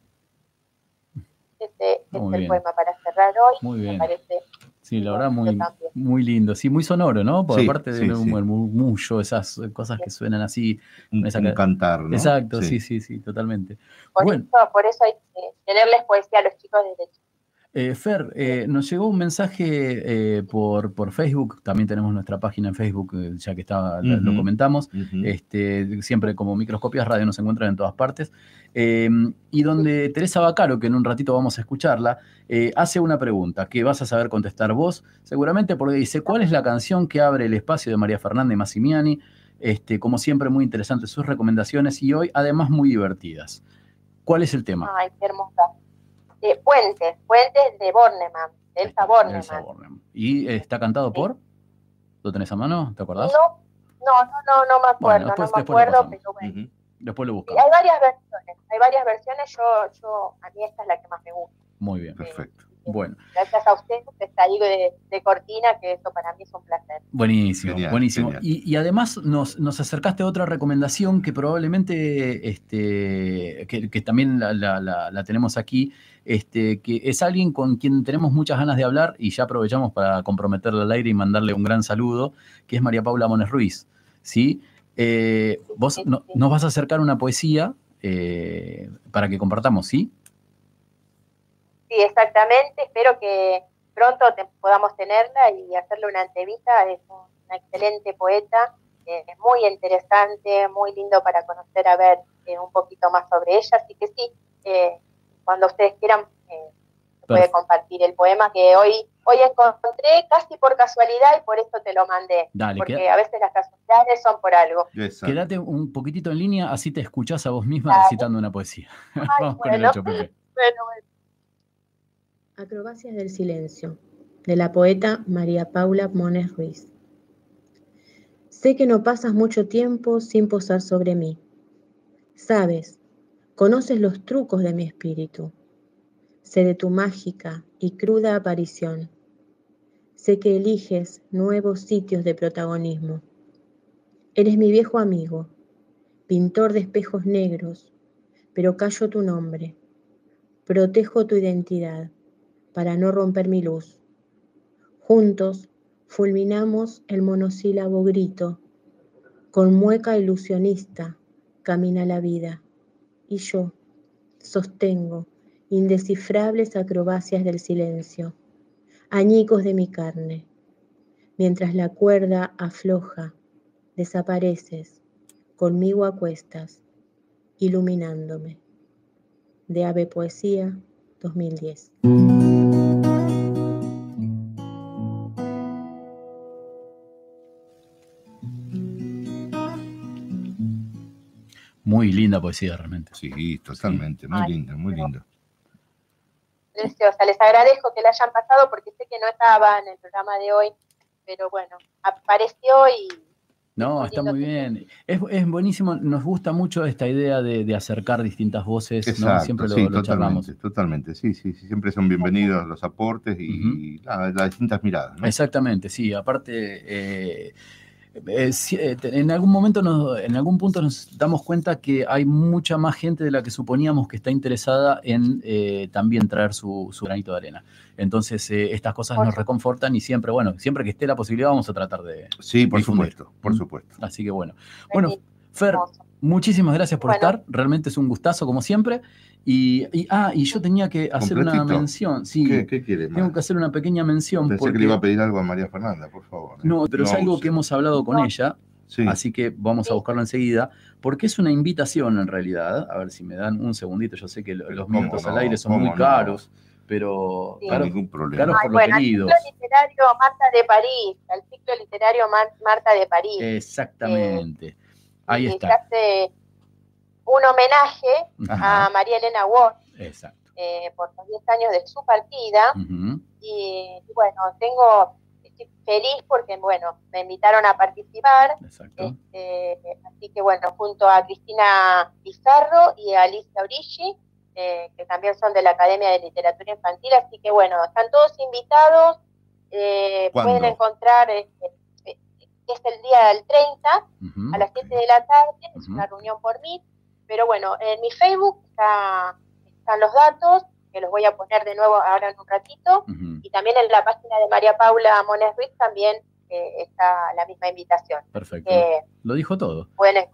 Este es el poema para cerrar hoy. Muy bien. Me parece Sí, la verdad, muy, también. muy lindo. Sí, muy sonoro, ¿no? Por Sí, aparte de sí, un murmullo, esas cosas que suenan así. Un, esa un cantar, ¿no? Exacto, sí, sí, sí, totalmente. Por, Bueno, eso, por eso hay que tenerles poesía a los chicos desde chicos. Eh, Fer, eh, nos llegó un mensaje eh, por, por Facebook, también tenemos nuestra página en Facebook, ya que estaba, lo- comentamos, este, siempre como microscopias radio nos encuentran en todas partes, eh, y donde Teresa Bacaro, que en un ratito vamos a escucharla, eh, hace una pregunta que vas a saber contestar vos, seguramente porque dice, ¿cuál es la canción que abre el espacio de María Fernanda Massimiani? Este, como siempre, muy interesantes sus recomendaciones y hoy además muy divertidas. ¿Cuál es el tema? Ay, qué hermosa. Eh, Puentes, Puentes de Bornemann, de Elsa Bornemann. ¿Y está cantado por? ¿Lo tenés a mano? ¿Te acordás? No, no, no, no, no me acuerdo, Bueno, después- no me acuerdo, pero bueno. Después lo Y buscamos. hay varias versiones, hay varias versiones, yo, yo, a mí esta es la que más me gusta. Muy bien. Perfecto. Bueno, Gracias a ustedes, está ahí de, de cortina, que eso para mí es un placer. buenísimo, Genial, buenísimo. genial. Y, y además nos, nos acercaste a otra recomendación que probablemente este, que, que también la, la- la- la tenemos aquí, este, que es alguien con quien tenemos muchas ganas de hablar y ya aprovechamos para comprometerle al aire y mandarle un gran saludo, que es María Paula Mones Ruiz. ¿sí? Eh, vos no- nos vas a acercar una poesía eh, para que compartamos, ¿sí? Sí, exactamente, espero que pronto podamos tenerla y hacerle una entrevista, es una excelente poeta, eh, muy interesante, muy lindo para conocer, a ver un poquito más sobre ella, así que sí, cuando ustedes quieran, eh, se puede compartir el poema que hoy, hoy encontré casi por casualidad y por eso te lo mandé, Dale, porque queda- a veces las casualidades son por algo. Exacto. Quédate un poquitito en línea, así te escuchás a vos misma Dale. recitando una poesía. Vamos con el bueno. 8, Pepe. Bueno, bueno. Acrobacias del silencio, de la poeta María Paula Mones Ruiz. Sé que no pasas mucho tiempo sin posar sobre mí. Sabes, conoces los trucos de mi espíritu. Sé de tu mágica y cruda aparición. Sé que eliges nuevos sitios de protagonismo. Eres mi viejo amigo, pintor de espejos negros, pero callo tu nombre. Protejo tu identidad para no romper mi luz. Juntos fulminamos el monosílabo grito. Con mueca ilusionista camina la vida. Y yo sostengo indescifrables acrobacias del silencio, añicos de mi carne. Mientras la cuerda afloja, desapareces, conmigo a cuestas, iluminándome. De Ave Poesía 2010. Muy linda poesía, realmente. Sí, totalmente, muy Ay, linda, muy linda. preciosa. Les agradezco que la hayan pasado porque sé que no estaba en el programa de hoy, pero bueno, apareció y No, está muy bien. Es, es buenísimo, nos gusta mucho esta idea de, de acercar distintas voces, ¿no? Exacto, Siempre lo, sí, lo charlamos. totalmente, totalmente, sí, sí, sí, siempre son bienvenidos los aportes y la- las distintas miradas, ¿no? Exactamente, sí. Aparte, eh, en algún momento, nos- en algún punto nos damos cuenta que hay mucha más gente de la que suponíamos que está interesada en eh, también traer su, su granito de arena. Entonces, eh, estas cosas nos reconfortan y siempre, bueno, siempre que esté la posibilidad vamos a tratar de... Sí, por difundir. supuesto, por supuesto. Así que bueno. Bueno, Fer, muchísimas gracias por Bueno. estar. Realmente es un gustazo, como siempre. Y, y- ah, y yo tenía que hacer una mención. Sí, ¿Qué, qué quiere? tengo que hacer una pequeña mención. Pensé porque... que le iba a pedir algo a María Fernanda, por favor. ¿eh? No, pero es algo que hemos hablado con ella, Sí. así que vamos a buscarlo enseguida, porque es una invitación en realidad. A ver si me dan un segundito, yo sé que lo- los ¿Cómo minutos no? al aire son ¿Cómo muy no? caros, pero Sí. caros, ningún problema. caros Ay, bueno, lo ciclo literario Marta de París, el ciclo literario Mar- Marta de París. Exactamente. Ahí está. hace un homenaje Ajá. a María Elena Exacto. eh, por los 10 años de su partida. Y, y bueno, tengo, estoy feliz porque, bueno, me invitaron a participar. Exacto. Este, así que, bueno, junto a Cristina Pizarro y a Alicia Origi, eh, que también son de la Academia de Literatura Infantil. Así que, bueno, están todos invitados. eh, pueden encontrar, este, es el día del 30 Ujú. a las 7 de la tarde, es una reunión por mí. Pero bueno, en mi Facebook está- están los datos, que los voy a poner de nuevo ahora en un ratito. Y también en la página de María Paula Mones Ruiz también eh, está la misma invitación. Perfecto. Que Lo dijo todo. pueden.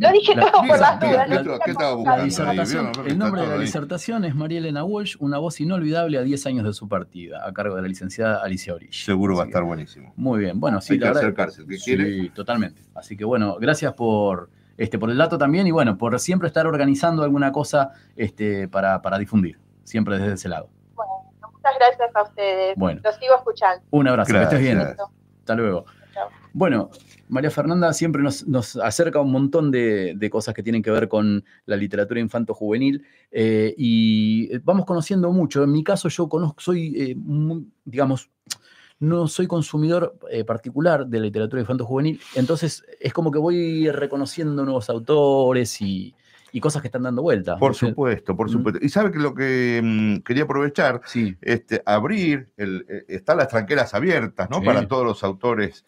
Lo dije La- todo por la- las dudas. el nombre de la ahí. disertación es María Elena Walsh, una voz inolvidable a 10 años de su partida, a cargo de la licenciada Alicia Orilla. Seguro va a estar buenísimo. Muy bien, bueno, sí, Hay la acercarse, sí, quiere. totalmente. Así que bueno, gracias por, este, por el dato también y bueno, por siempre estar organizando alguna cosa este, para, para difundir, siempre desde ese lado. Muchas gracias a ustedes. Bueno. Los sigo escuchando. Un abrazo, que estés bien. Gracias. Hasta luego. Bueno, María Fernanda siempre nos, nos acerca un montón de, de cosas que tienen que ver con la literatura infanto-juvenil eh, y vamos conociendo mucho. En mi caso, yo conozco, soy, eh, muy, digamos, no soy consumidor eh, particular de la literatura infanto-juvenil, entonces es como que voy reconociendo nuevos autores y, y cosas que están dando vuelta. Por supuesto, por supuesto. Y sabe que lo que mm, quería aprovechar, este, abrir, el, eh, están las tranqueras abiertas, ¿no? Sí. Para todos los autores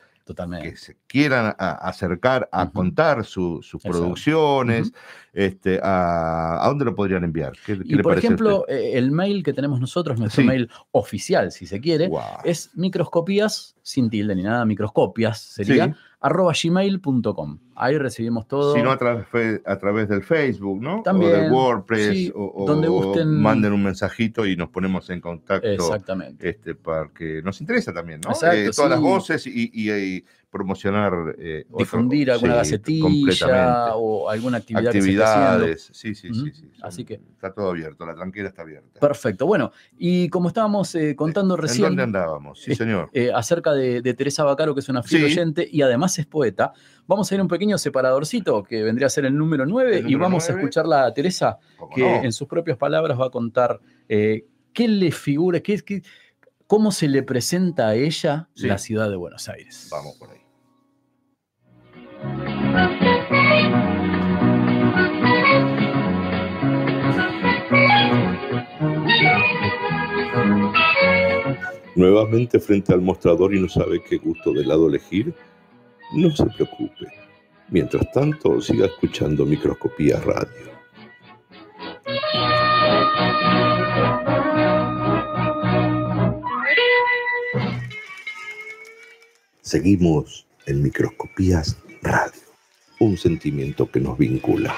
que se quieran a- acercar a contar su- sus Exacto. producciones, este, a, ¿a dónde lo podrían enviar? ¿Qué, qué Y le por ejemplo, eh, el mail que tenemos nosotros, nuestro Sí. mail oficial, si se quiere, es microscopías, sin tilde ni nada, microscopias sería, Sí. Arroba gmail.com. Ahí recibimos todo. Si no, a, través, a través del Facebook, ¿no? También, o del WordPress, sí, o, o donde gusten. manden un mensajito y nos ponemos en contacto. Exactamente. Este, porque nos interesa también, ¿no? Exacto, Eh, todas las voces y, y- y promocionar. eh, otro- Difundir alguna sí, gacetilla o alguna actividad que se Actividades, esté sí, sí, sí, sí. Así que, Está todo abierto, la tranquera está abierta. perfecto. Bueno, y como estábamos eh, contando ¿En recién. dónde andábamos? Sí, eh, señor. eh, acerca de, de Teresa Bacaro, que es una fiel oyente y además es poeta. Vamos a ir a un pequeño separadorcito que vendría a ser el número 9 El y vamos a escucharla a Teresa, ¿Cómo que no? en sus propias palabras va a contar eh, qué le figura, qué, qué- cómo se le presenta a ella Sí. la ciudad de Buenos Aires. Vamos por ahí. Nuevamente frente al mostrador y no sabe qué gusto de helado elegir, no se preocupe. Mientras tanto, siga escuchando Microscopía Radio. Seguimos en Microscopías Radio, un sentimiento que nos vincula.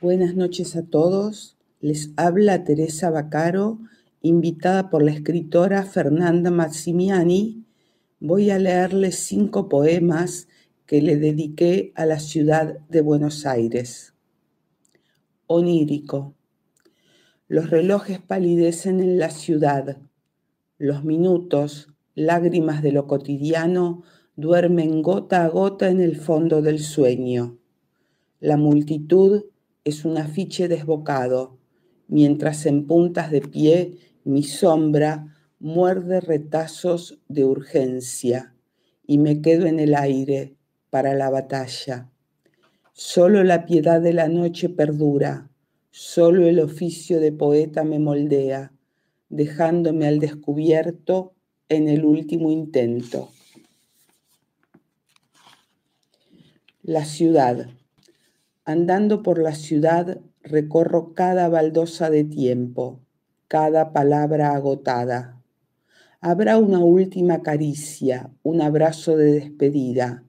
Buenas noches a todos. Les habla Teresa Bacaro, invitada por la escritora Fernanda Massimiani. Voy a leerles cinco poemas que le dediqué a la ciudad de Buenos Aires. Onírico. Los relojes palidecen en la ciudad. Los minutos, lágrimas de lo cotidiano, duermen gota a gota en el fondo del sueño. La multitud es un afiche desbocado, mientras en puntas de pie mi sombra muerde retazos de urgencia y me quedo en el aire para la batalla. Solo la piedad de la noche perdura, solo el oficio de poeta me moldea, dejándome al descubierto en el último intento. La ciudad. Andando por la ciudad recorro cada baldosa de tiempo, cada palabra agotada. Habrá una última caricia, un abrazo de despedida.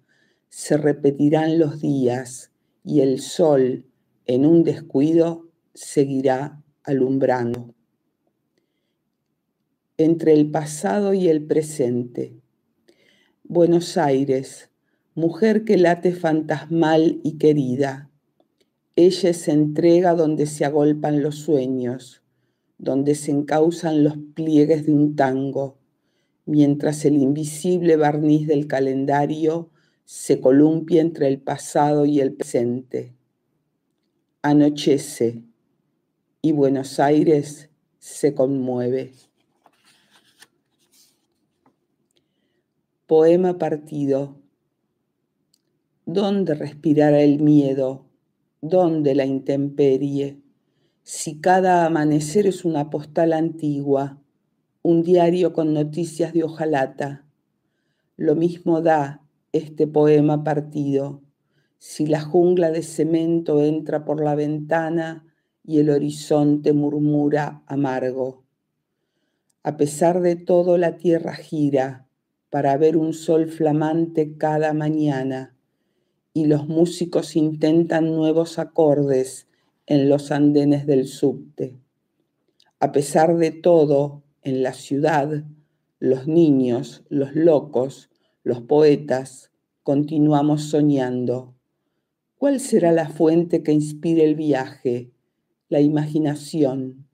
Se repetirán los días y el sol, en un descuido, seguirá alumbrando. Entre el pasado y el presente. Buenos Aires, mujer que late fantasmal y querida. Ella se entrega donde se agolpan los sueños, donde se encausan los pliegues de un tango, mientras el invisible barniz del calendario se columpia entre el pasado y el presente. Anochece y Buenos Aires se conmueve. Poema partido. ¿Dónde respirará el miedo? ¿Dónde la intemperie? Si cada amanecer es una postal antigua, un diario con noticias de hojalata, lo mismo da este poema partido. Si la jungla de cemento entra por la ventana y el horizonte murmura amargo. A pesar de todo la tierra gira para ver un sol flamante cada mañana y los músicos intentan nuevos acordes en los andenes del subte. A pesar de todo, en la ciudad, los niños, los locos, los poetas, continuamos soñando. ¿Cuál será la fuente que inspire el viaje, la imaginación,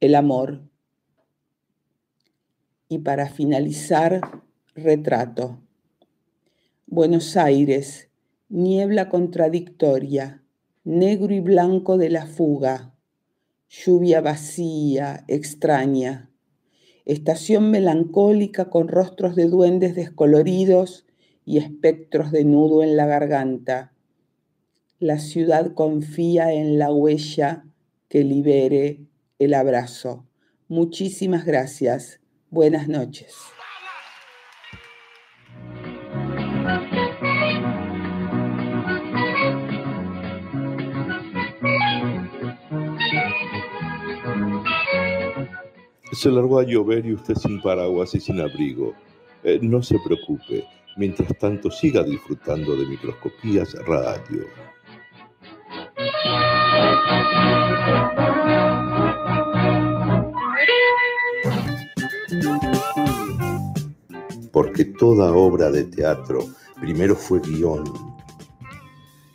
el amor? Y para finalizar, retrato. Buenos Aires, niebla contradictoria, negro y blanco de la fuga, lluvia vacía, extraña, estación melancólica con rostros de duendes descoloridos y espectros de nudo en la garganta. La ciudad confía en la huella que libere el abrazo. Muchísimas gracias. Buenas noches. Se largó a llover y usted sin paraguas y sin abrigo. Eh, no se preocupe. Mientras tanto, siga disfrutando de microscopías radio. Porque toda obra de teatro primero fue guion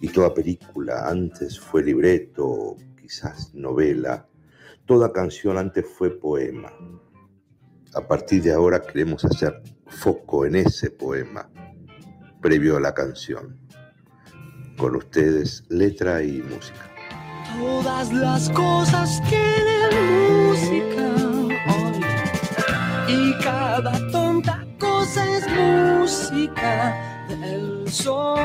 y toda película antes fue libreto, quizás novela Toda canción antes fue poema. A partir de ahora queremos hacer foco en ese poema, previo a la canción. Con ustedes, letra y música. Todas las cosas tienen música y cada tonta cosa es música del sol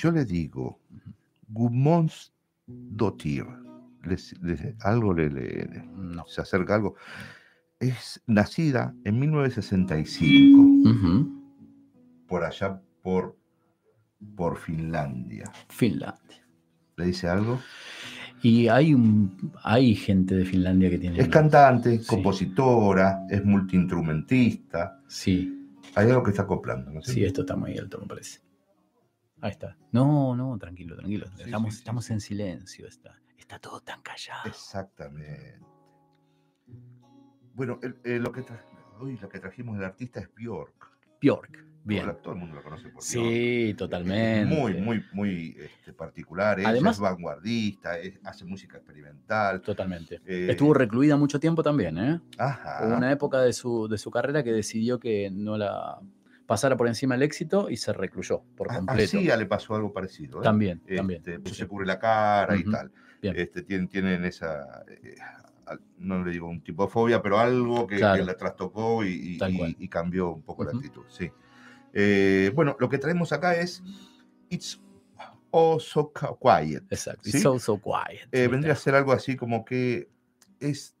yo le digo Gumons Dotir, les- les- algo le, se acerca algo, es nacida en 1965, por allá por, por Finlandia. Finlandia. ¿Le dice algo? Y hay, un, hay gente de Finlandia que tiene. Es cantante, compositora, es multiinstrumentista. Sí. Hay algo que está acoplando, ¿no es Sí, esto está muy alto, me parece. Ahí está. No, no, tranquilo, tranquilo. estamos estamos en silencio. Está, está todo tan callado. Exactamente. Bueno, el- eh, lo, que lo trajimos del artista es Bjork. Bjork, bien. Todo, todo el mundo lo conoce por Bjork. Sí, totalmente. Muy, muy, muy este, particular. Ella Además- es vanguardista, es- hace música experimental. Totalmente. Eh, Estuvo recluida mucho tiempo también, ¿eh? Ajá. Hubo una época de su, de su carrera que decidió que no la pasara por encima el éxito y se recluyó por completo. A Sia le pasó algo parecido. ¿eh? También, Este, también, pues se cubre la cara y tal. bien. Este, tienen, tienen esa, eh, no le digo un tipo de fobia, pero algo que, Claro. que la trastocó y, cambió un poco la actitud. Sí. Eh, bueno, lo que traemos acá es It's Oh So Quiet. Exacto. ¿sí? It's so, so quiet. Vendría a ser algo así como que es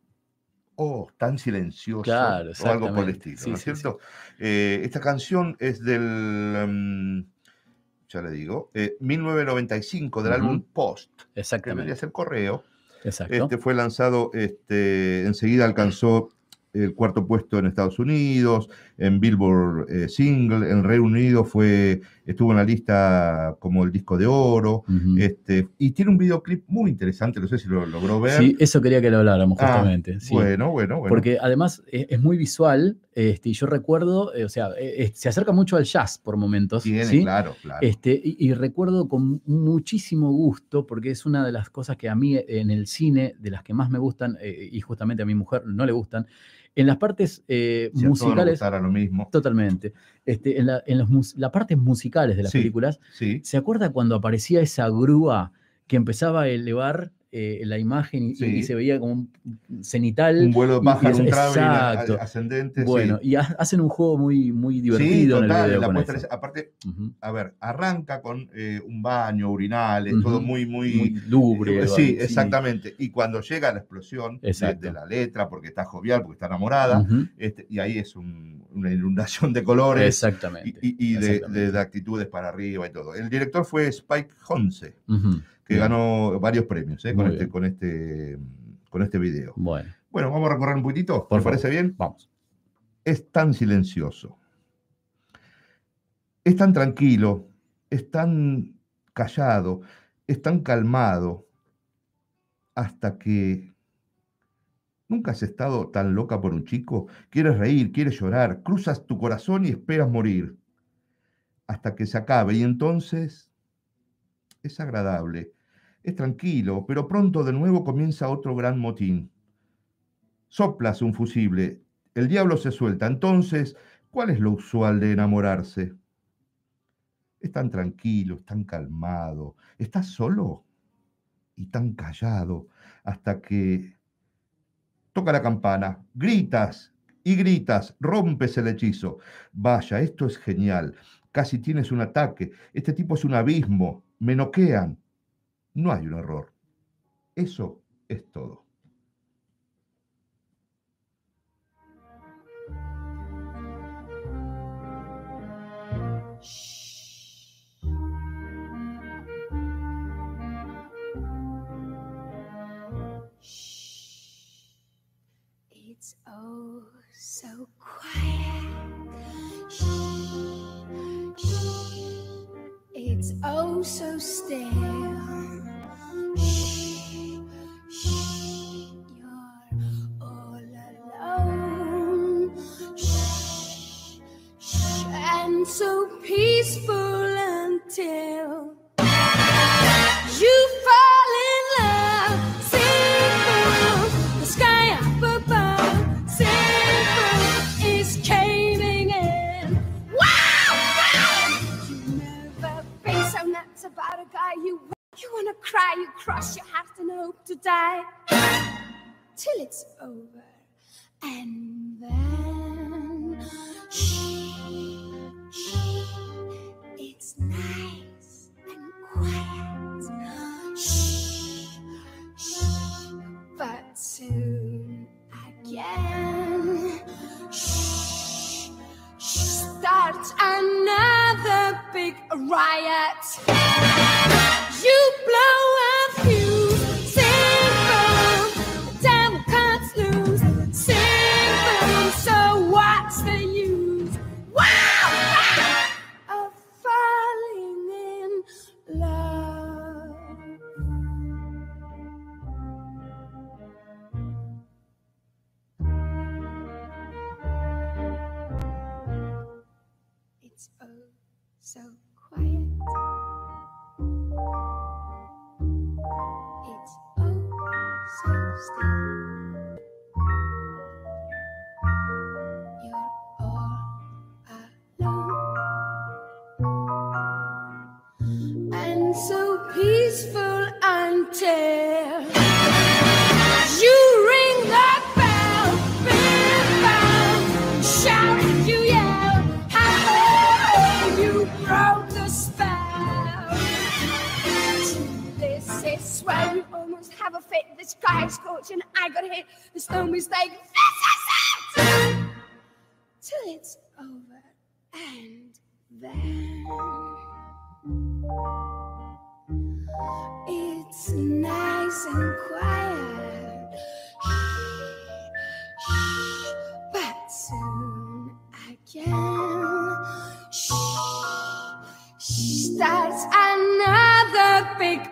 oh, tan silencioso Claro, o algo por el estilo, Sí, ¿no es sí, cierto? Eh, esta canción es del, mm, ya le digo, eh, 1995 del Ujú. álbum Post, Exactamente. a ser Correo. Exacto. Este fue lanzado, este, enseguida alcanzó el cuarto puesto en Estados Unidos, en Billboard eh, Single, en Reino Unido fue, estuvo en la lista como el disco de oro, este, y tiene un videoclip muy interesante, no sé si lo logró ver. Sí, eso quería que lo habláramos Ah, justamente. sí. Bueno, bueno, bueno. Porque además es, es muy visual, este, y yo recuerdo, eh, o sea, eh, se acerca mucho al jazz por momentos. Tiene, ¿sí? claro, claro. Este, y, y recuerdo con muchísimo gusto, porque es una de las cosas que a mí en el cine, de las que más me gustan, y justamente a mi mujer no le gustan, en las partes eh, Si a musicales. gustara lo mismo. Totalmente. Este, en la- en los las partes musicales de las Sí, películas, sí. ¿se acuerda cuando aparecía esa grúa que empezaba a elevar eh, la imagen y, se veía como un cenital. Un vuelo de pájaro, un exacto. ascendente. sí. Bueno, y ha- hacen un juego muy, muy divertido Sí, en total, el video. la con puesta en eso. escena- aparte, a ver, arranca con eh, un baño, urinales, todo muy, muy... Muy lúgubre, eh, sí. exactamente. Y cuando llega la explosión de, de la letra, porque está jovial, porque está enamorada, este, y ahí es un- una inundación de colores Exactamente. y, y de, de- de actitudes para arriba y todo. El director fue Spike Jonze. Que Bien. ganó varios premios eh, con, Muy este, con, este, con este video. Bueno, Bueno, vamos a recorrer un poquitito. Por ¿Te parece bien? vamos. Es tan silencioso. Es tan tranquilo, es tan callado, es tan calmado, hasta que nunca has estado tan loca por un chico. Quieres reír, quieres llorar, cruzas tu corazón y esperas morir, hasta que se acabe. Y entonces es agradable, es tranquilo, pero pronto de nuevo comienza otro gran motín. Soplas un fusible, el diablo se suelta. Entonces, ¿cuál es lo usual de enamorarse? Es tan tranquilo, es tan calmado, estás solo y tan callado hasta que toca la campana, gritas y gritas, rompes el hechizo. Vaya, esto es genial. Casi tienes un ataque. Este tipo es un abismo. Me noquean. No hay un error. Eso es todo. It's oh so quiet. Shh, shh. It's oh so still.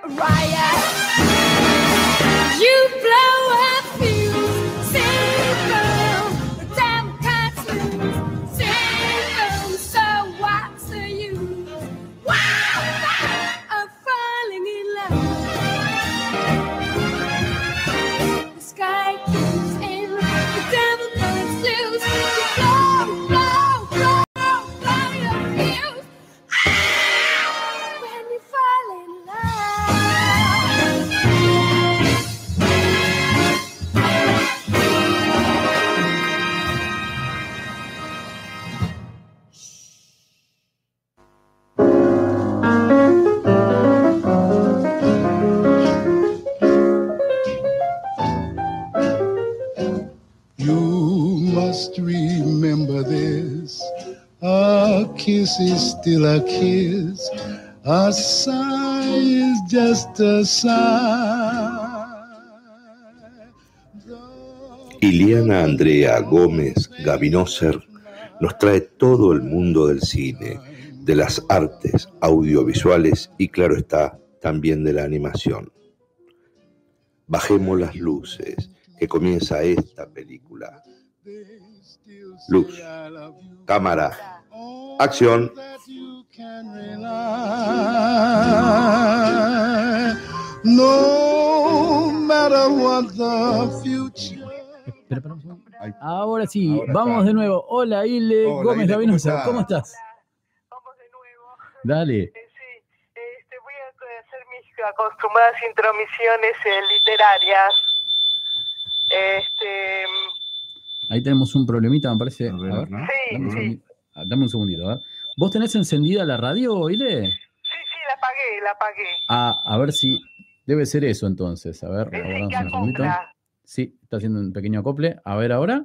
riot. A kiss. Sigh is just a sigh. Iliana Andrea Gómez Gavinoser nos trae todo el mundo del cine, de las artes audiovisuales y claro está, también de la animación. Bajemos las luces, que comienza esta película. Luz, cámara, acción. No matter what the future. Espera, espera. Ahora sí, vamos de nuevo. Hola, Ile Hola, Gómez Ile, ¿cómo estás? ¿cómo estás? Dale. Este, voy a hacer mis acostumbradas intromisiones eh, literarias. Este, Ahí tenemos un problemita, me parece. A ver, Sí, dame, un sí. segundito. Ah, dame un segundito. ¿eh? ¿Vos tenés encendida la radio, Ile? sí, la apagué, la apagué. Ah, a ver si. Debe ser eso entonces. A ver, un segundito. Sí, está haciendo un pequeño acople. A ver ahora.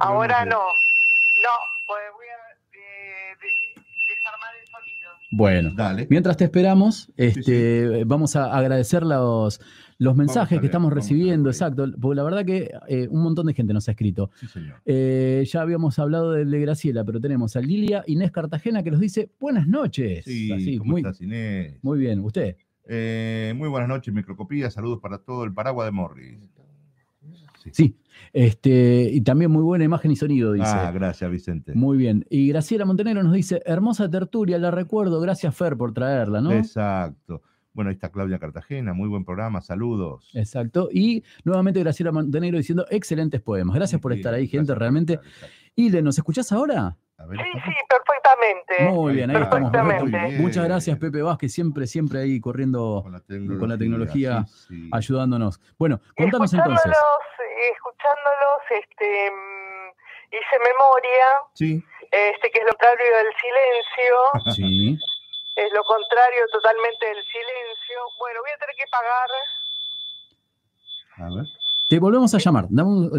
Ahora no. No, pues voy a eh, de- desarmar el sonido. Bueno, mientras te esperamos, este, vamos a agradecer los, los mensajes que estamos recibiendo, exacto, porque la verdad que eh, un montón de gente nos ha escrito. Sí, señor. Eh, ya habíamos hablado del de Graciela, pero tenemos a Lilia Inés Cartagena que nos dice buenas noches. Sí, Así, ¿cómo muy, estás, Inés? muy bien, ¿usted? Eh, muy buenas noches, Microcopía. Saludos para todo el Paraguas de Morris. Sí. Este, y también muy buena imagen y sonido, dice. Ah, gracias, Vicente. Muy bien. Y Graciela Montenegro nos dice, hermosa tertulia, la recuerdo, gracias Fer por traerla, ¿no? Exacto. Bueno, ahí está Claudia Cartagena, muy buen programa, saludos. Exacto. Y nuevamente Graciela Montenegro diciendo excelentes poemas. Gracias por estar ahí, gente, realmente. Ile, ¿nos escuchás ahora? Sí, sí, perfectamente. Muy bien, ahí estamos. Perfectamente. perfecto. Muchas gracias, Pepe Vázquez, siempre, siempre ahí corriendo con la tecnología, ayudándonos. Bueno, contanos entonces. Escuchándolos, escuchándolos, este, mm, hice memoria, Sí. este, que es lo contrario del silencio, Sí. Es lo contrario totalmente del silencio. Bueno, voy a tener que pagar. A ver. Te volvemos a llamar.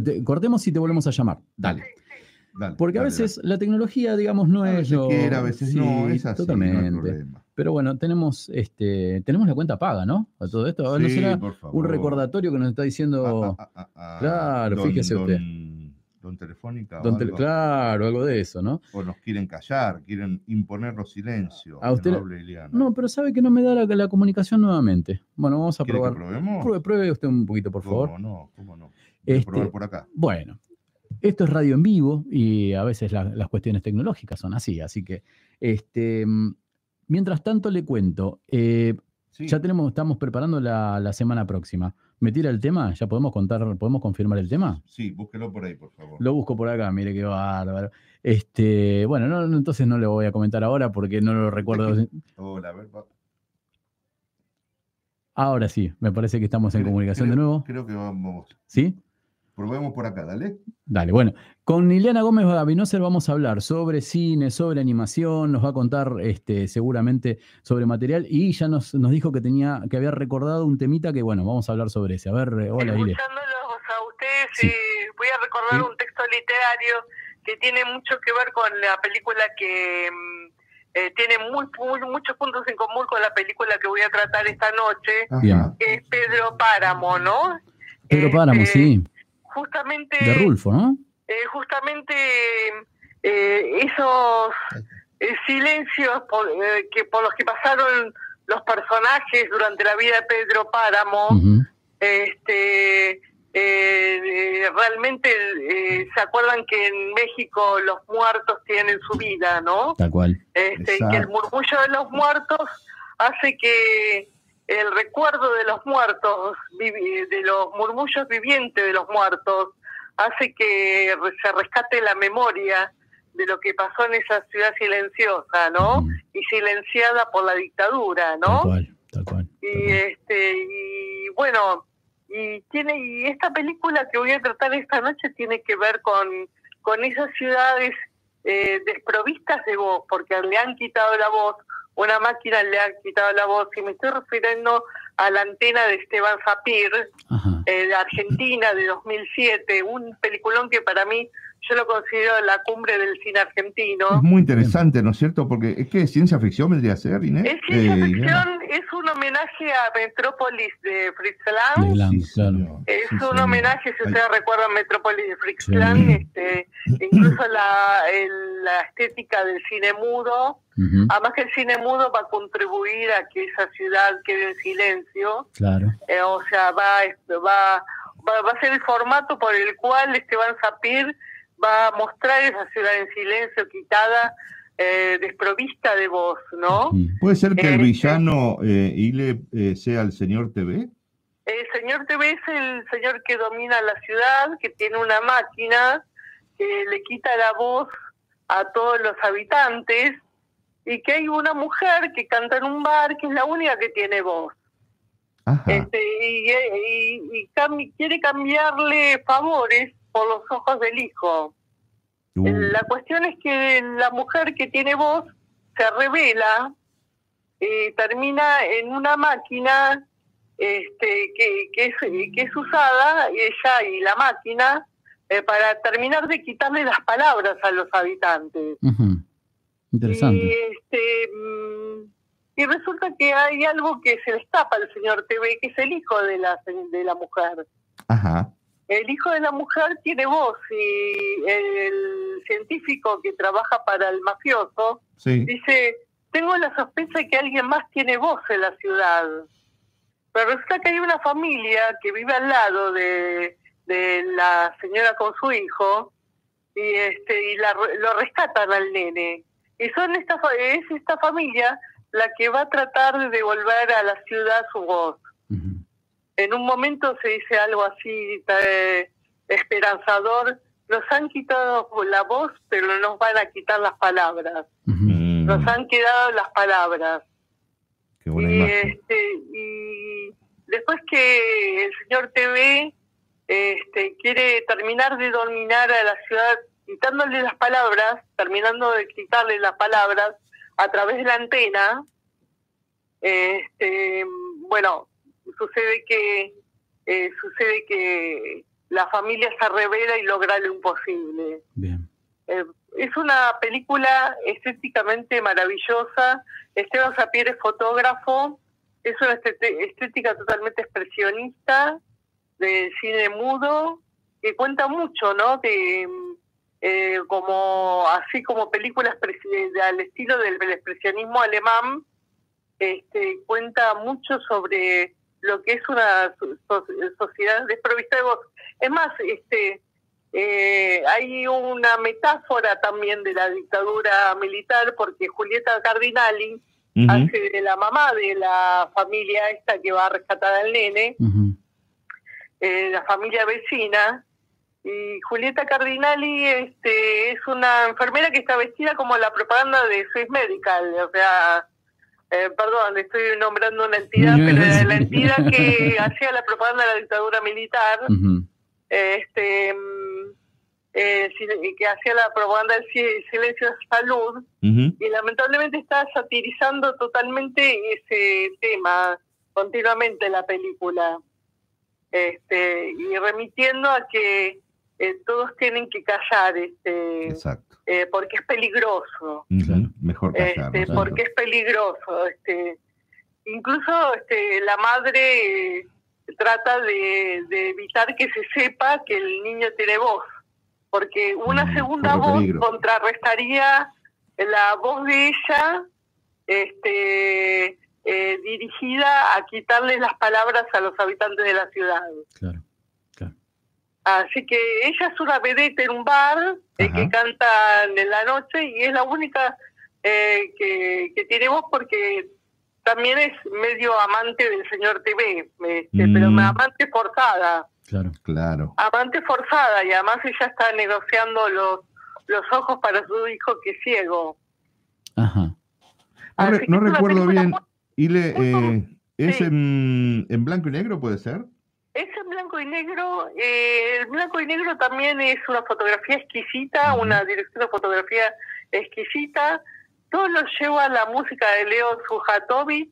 Te- cortemos y te volvemos a llamar. Dale. Dale, Porque a dale, veces la tecnología, digamos, no A es lo. quiere, a veces no, es así, no hay Totalmente. Pero bueno, tenemos, este, tenemos la cuenta paga, ¿no? A todo esto. ¿No Sí, será por favor. un recordatorio que nos está diciendo. Ah, claro, don- fíjese don- usted. Don Telefónica. o Don Tele- algo. claro, algo de eso, ¿no? O nos quieren callar, quieren imponernos silencio. A usted- que no hable. No, pero sabe que no me da la, la comunicación nuevamente. Bueno, vamos a ¿Quiere que probar. probemos? Pruebe, pruebe usted un poquito, por favor. ¿Cómo no? ¿Cómo no? Este, probar por acá. Bueno, esto es radio en vivo y a veces la- las cuestiones tecnológicas son así. Así que, este, mm, mientras tanto le cuento, eh, ya tenemos, estamos preparando la, la semana próxima. ¿Me tira el tema? ¿Ya podemos contar, podemos confirmar el tema? Sí, búsquelo por ahí, por favor. Lo busco por acá, mire qué bárbaro. Este, bueno, no, no, entonces no le voy a comentar ahora porque no lo recuerdo. Hola, a ver. va- Ahora sí, me parece que estamos en comunicación de nuevo. Creo que vamos. ¿Sí? Probemos por acá, dale. Dale, bueno, con Ileana Gómez Gavinoser vamos a hablar sobre cine, sobre animación, nos va a contar este, seguramente sobre material y ya nos, nos dijo que tenía, que había recordado un temita que bueno, vamos a hablar sobre ese. A ver, eh, hola Ile. Escuchándolos a ustedes, eh, voy a recordar un texto literario que tiene mucho que ver con la película que mm, eh, tiene muy, muy- muchos puntos en común con la película que voy a tratar esta noche, Bien. que es Pedro Páramo, ¿no? Pedro Páramo, sí, Justamente de Rulfo, ¿no? eh, justamente eh, esos eh, silencios por, eh, que por los que pasaron los personajes durante la vida de Pedro Páramo, este, eh, eh, realmente eh, se acuerdan que en México los muertos tienen su vida, ¿no? Tal cual. Este, y que el murmullo de los muertos hace que el recuerdo de los muertos, de los murmullos vivientes de los muertos, hace que se rescate la memoria de lo que pasó en esa ciudad silenciosa, ¿no? Y silenciada por la dictadura, ¿no? Y este y bueno, y tiene y esta película que voy a tratar esta noche tiene que ver con con esas ciudades eh, desprovistas de voz, porque le han quitado la voz, una máquina le ha quitado la voz, y me estoy refiriendo a la antena de Esteban Zapir, eh, de Argentina, de 2007, un peliculón que para mí yo lo considero la cumbre del cine argentino. Es muy interesante, ¿no es cierto? Porque es que ciencia ficción vendría a ser, Inés. Es ciencia Eh, ficción, es un homenaje a Metrópolis de Fritz Lang. De Lang, claro. Es Sí, un sí. homenaje, si Ay. ustedes recuerdan Metrópolis de Fritz Sí. Lang, este, incluso la, el- la estética del cine mudo. Además que el cine mudo va a contribuir a que esa ciudad quede en silencio. Claro. Eh, o sea, va, este, va, va, va a ser el formato por el cual Esteban Sapir va a mostrar esa ciudad en silencio, quitada, eh, desprovista de voz, ¿no? ¿Puede ser que el Eh, villano eh, Ile eh, sea el señor TV? El señor TV es el señor que domina la ciudad, que tiene una máquina que le quita la voz a todos los habitantes y que hay una mujer que canta en un bar que es la única que tiene voz. Este, y y- quiere cambiarle favores por los ojos del hijo. La cuestión es que la mujer que tiene voz se revela y termina en una máquina este, que, que, es, que es usada, ella y la máquina, eh, para terminar de quitarle las palabras a los habitantes. Ujú. Interesante. Y, este, mm, y resulta que hay algo que se le escapa al señor TV, que es el hijo de la, de la mujer. Ajá. El hijo de la mujer tiene voz y el científico que trabaja para el mafioso Sí. dice, tengo la sospecha de que alguien más tiene voz en la ciudad. Pero resulta que hay una familia que vive al lado de, de la señora con su hijo y este y la, re- lo rescatan al nene. Y son esta es esta familia la que va a tratar de devolver a la ciudad su voz. En un momento se dice algo así eh, esperanzador, nos han quitado la voz, pero no nos van a quitar las palabras. Nos han quedado las palabras. Qué buena Y, este, y después que el señor TV este, quiere terminar de dominar a la ciudad, quitándole las palabras, terminando de quitarle las palabras a través de la antena, este, bueno, sucede que eh, sucede que la familia se revela y logra lo imposible. Eh, es una película estéticamente maravillosa. Esteban Sapier es fotógrafo. Es una estética totalmente expresionista del cine mudo que cuenta mucho, ¿no? De eh, como así como películas al estilo del, del expresionismo alemán, este, cuenta mucho sobre lo que es una so- so- sociedad desprovista de voz. Es más, este, eh, hay una metáfora también de la dictadura militar porque Julieta Cardinali hace de la mamá de la familia esta que va a rescatar al nene, eh, la familia vecina, y Julieta Cardinali este, es una enfermera que está vestida como la propaganda de Swiss Medical, o sea, eh, perdón, estoy nombrando una entidad, pero era la entidad que hacía la propaganda de la dictadura militar, este mm, eh, que hacía la propaganda del si- silencio de salud, y lamentablemente está satirizando totalmente ese tema continuamente en la película este y remitiendo a que eh, todos tienen que callar este Exacto. eh, porque es peligroso Ujú. Mejor callar. este, porque es peligroso este incluso este la madre eh, trata de, de evitar que se sepa que el niño tiene voz porque una segunda corre voz peligro. contrarrestaría la voz de ella este eh, dirigida a quitarle las palabras a los habitantes de la ciudad Claro, Así que ella es una vedette en un bar eh, que canta en la noche y es la única eh, que, que tiene voz porque también es medio amante del señor TV, este, pero Mm. amante forzada, Claro. Claro. amante forzada y además ella está negociando los, los ojos para su hijo que es ciego. Ajá. No, re- recuerdo bien. muy- Ile, eh, ¿es Sí. en, en blanco y negro, puede ser? Es en blanco y negro. eh, el blanco y negro también es una fotografía exquisita, una dirección de fotografía exquisita. Todo lo lleva la música de Leo Sujatovic.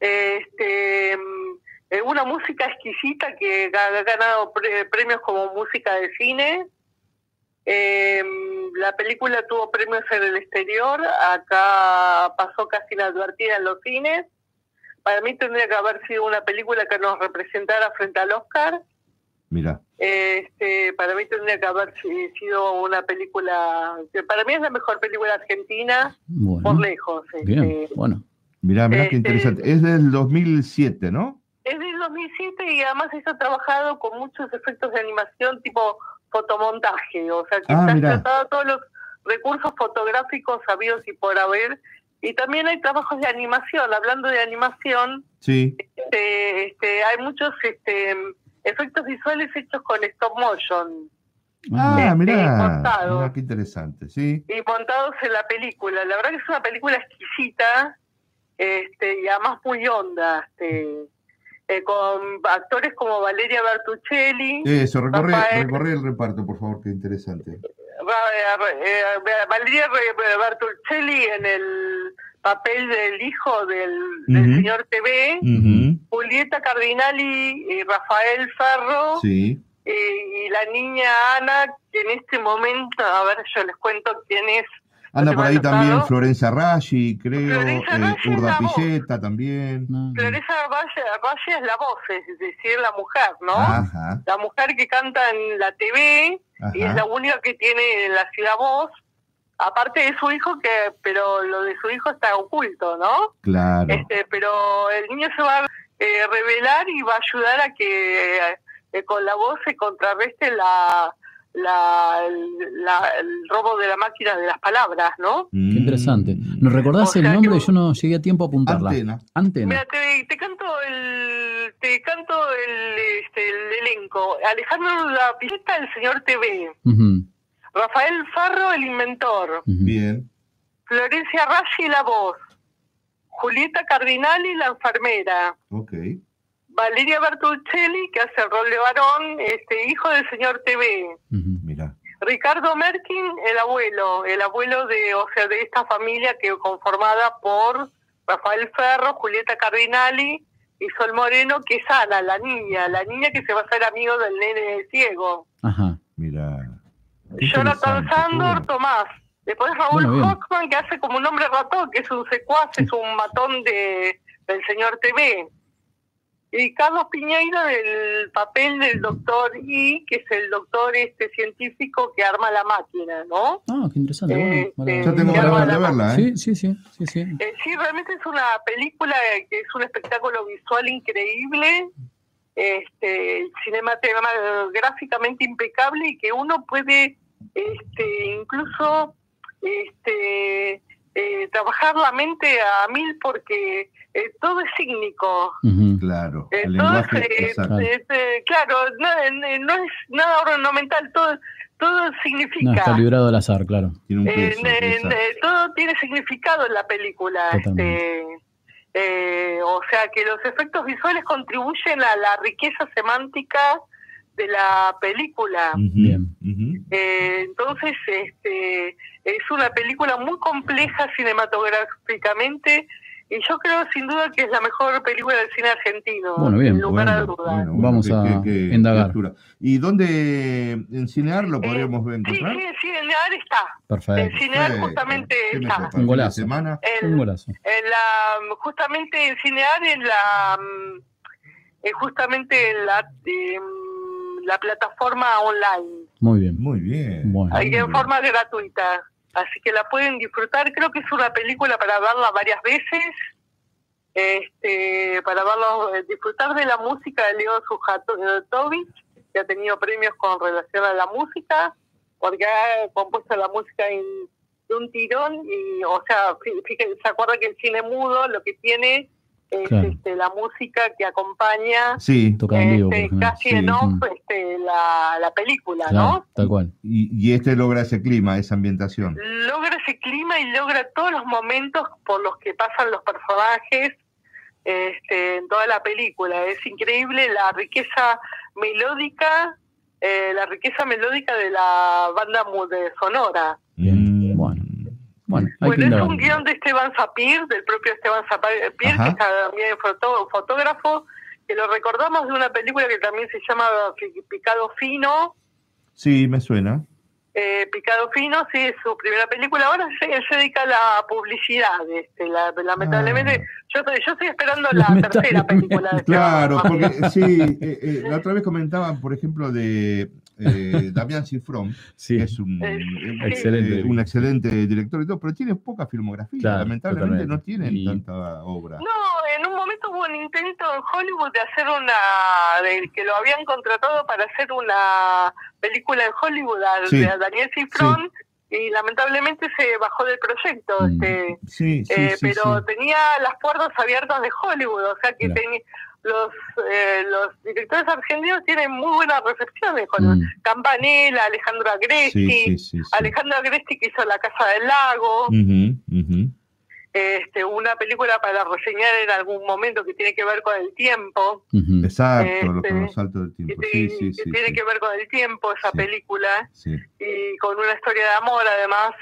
este, eh, una música exquisita que ha ganado pre- premios como música de cine. Eh, la película tuvo premios en el exterior, acá pasó casi inadvertida en los cines. Para mí tendría que haber sido una película que nos representara frente al Oscar. Mira. Este, para mí tendría que haber si- sido una película, que para mí es la mejor película argentina por lejos. Bien, este. bueno. Mirá, mirá qué Este- interesante. Es del 2007, ¿no? Es del 2007 y además está trabajado con muchos efectos de animación tipo fotomontaje, o sea que Ah, está tratado todos los recursos fotográficos sabidos y por haber. Y también hay trabajos de animación, hablando de animación, Sí. este, este, hay muchos este, efectos visuales hechos con stop motion Ah, Este, mirá. Mirá qué interesante, sí. y montados en la película. La verdad que es una película exquisita este, y además muy honda, este, eh, con actores como Valeria Bertuccelli, Eso, recorre, Rafael- recorre el reparto, por favor, qué interesante. Eh, eh, Valeria Re- Bertuccelli en el papel del hijo del, señor TV, Ujú. Julieta Cardinali y Rafael Ferro, Sí. y la niña Ana, que en este momento, a ver, yo les cuento quién es. Anda ¿No por ahí también? Florencia Raggi, creo, Florencia eh, Raggi es Urda la voz. Pilleta también. Florencia Valle, Valle es la voz, es decir, la mujer, ¿no? Ajá. La mujer que canta en la TV y es la única que tiene en la ciudad voz, aparte de su hijo, que pero lo de su hijo está oculto, ¿no? Claro. Este, pero el niño se va a eh, revelar y va a ayudar a que eh, con la voz se contrarreste la, la, la- el robo de la máquina de las palabras, ¿no? Qué interesante. ¿Nos recordás O el nombre? que- Yo no llegué a tiempo a apuntarla. Antena. Antena. Mira, te, te canto el te canto el, este, el elenco. Alejandro La Pileta, el señor TV. Ujú. Rafael Farro, el inventor. Bien. Florencia Raggi, la voz. Julieta Cardinali, la enfermera. Ok. Valeria Bertuccelli, que hace el rol de varón, este hijo del señor TV. Mira. Ricardo Merkin, el abuelo, el abuelo de, o sea, de esta familia que conformada por Rafael Ferro, Julieta Cardinali y Sol Moreno, que es Ana, la niña, la niña que se va a hacer amigo del nene ciego. Ajá. Mira. Jonathan Sandor, Tomás. Después Raúl Bueno. Hoffman, que hace como un hombre ratón, que es un secuaz, es un matón de, del señor TV. Y Carlos Piñeiro del papel del doctor I, que es el doctor este científico que arma la máquina, ¿no? Ah, qué interesante. bueno, Eh, vale. eh, Ya tengo ganas de verla, ¿eh? Sí, sí, sí, sí, sí. Eh, sí, realmente es una película que es un espectáculo visual increíble, este, cinematográficamente impecable y que uno puede este, incluso este, eh, trabajar la mente a mil porque eh, todo es cínico. Claro. El Entonces, eh, exacto. este, claro, no, eh, no es nada ornamental, todo, todo significa. No, está librado al azar, claro. Tiene Eh, eh, eh, todo tiene significado en la película. Este, eh, o sea que los efectos visuales contribuyen a la riqueza semántica de la película. Bien. Eh, entonces, este, es una película muy compleja cinematográficamente y yo creo sin duda que es la mejor película del cine argentino, Bueno, bien. sin lugar a Bueno, dudas. bueno, bueno, Vamos a qué indagar. ¿Y dónde en Cinear lo podríamos ver Sí, encontrar? sí, sí, en Cinear está. Perfecto. En Cinear justamente ¿Qué me está. Un ¿Fin de golazo. semana? El- Un golazo. en la justamente en Cinear en la eh, justamente en la em, la plataforma online Muy bien. Muy bien. Bueno. ahí en forma gratuita así que la pueden disfrutar. Creo que es una película para verla varias veces. Este para verlo eh, disfrutar de la música de Leo Sujatovich que ha tenido premios con relación a la música porque ha compuesto la música en de un tirón y o sea fí- fíjense se acuerda que el cine mudo lo que tiene es Claro. este, la música que acompaña Sí. Toca en vivo, por este, casi Sí, en off este, la, la película, Claro, ¿no? tal cual. Y, y este logra ese clima, esa ambientación. Logra ese clima y logra todos los momentos por los que pasan los personajes este, en toda la película. Es increíble la riqueza melódica, eh, la riqueza melódica de la banda mu- de sonora. Bueno. Bueno, que es un guion de Esteban Sapir, del propio Esteban Sapir, que Ajá. es también fotógrafo, que lo recordamos de una película que también se llama Picado Fino, Sí, me suena. Eh, Picado Fino, sí, es su primera película. Ahora se, se dedica a la publicidad. Este, la- lamentablemente, yo, estoy, yo estoy esperando la tercera película. de Claro, porque sí, eh, eh, la otra vez comentaban, por ejemplo, de eh, Damián Cifrón, que es un, Eh, Excelente. eh, un excelente director y todo, pero tiene poca filmografía. Claro, Lamentablemente totalmente. no tienen Y- tanta obra. No, en un momento hubo un intento en Hollywood de hacer una, de que lo habían contratado para hacer una película en Hollywood a, Sí. de a Daniel Cifrón y lamentablemente se bajó del proyecto. Este, Sí, sí, eh, sí, pero sí. tenía las puertas abiertas de Hollywood, o sea que Claro. tenía los eh, los directores argentinos tienen muy buena recepción en Hollywood. Mm. Campanella, Alejandro Agresti, Sí, sí, sí, sí. Alejandro Agresti que hizo La Casa del Lago, ujú. este, una película para reseñar en algún momento que tiene que ver con el tiempo, Exacto, los, Este, con los saltos del tiempo. Sí, sí, que sí. tiene sí, que ver con el tiempo esa película sí. y con una historia de amor además.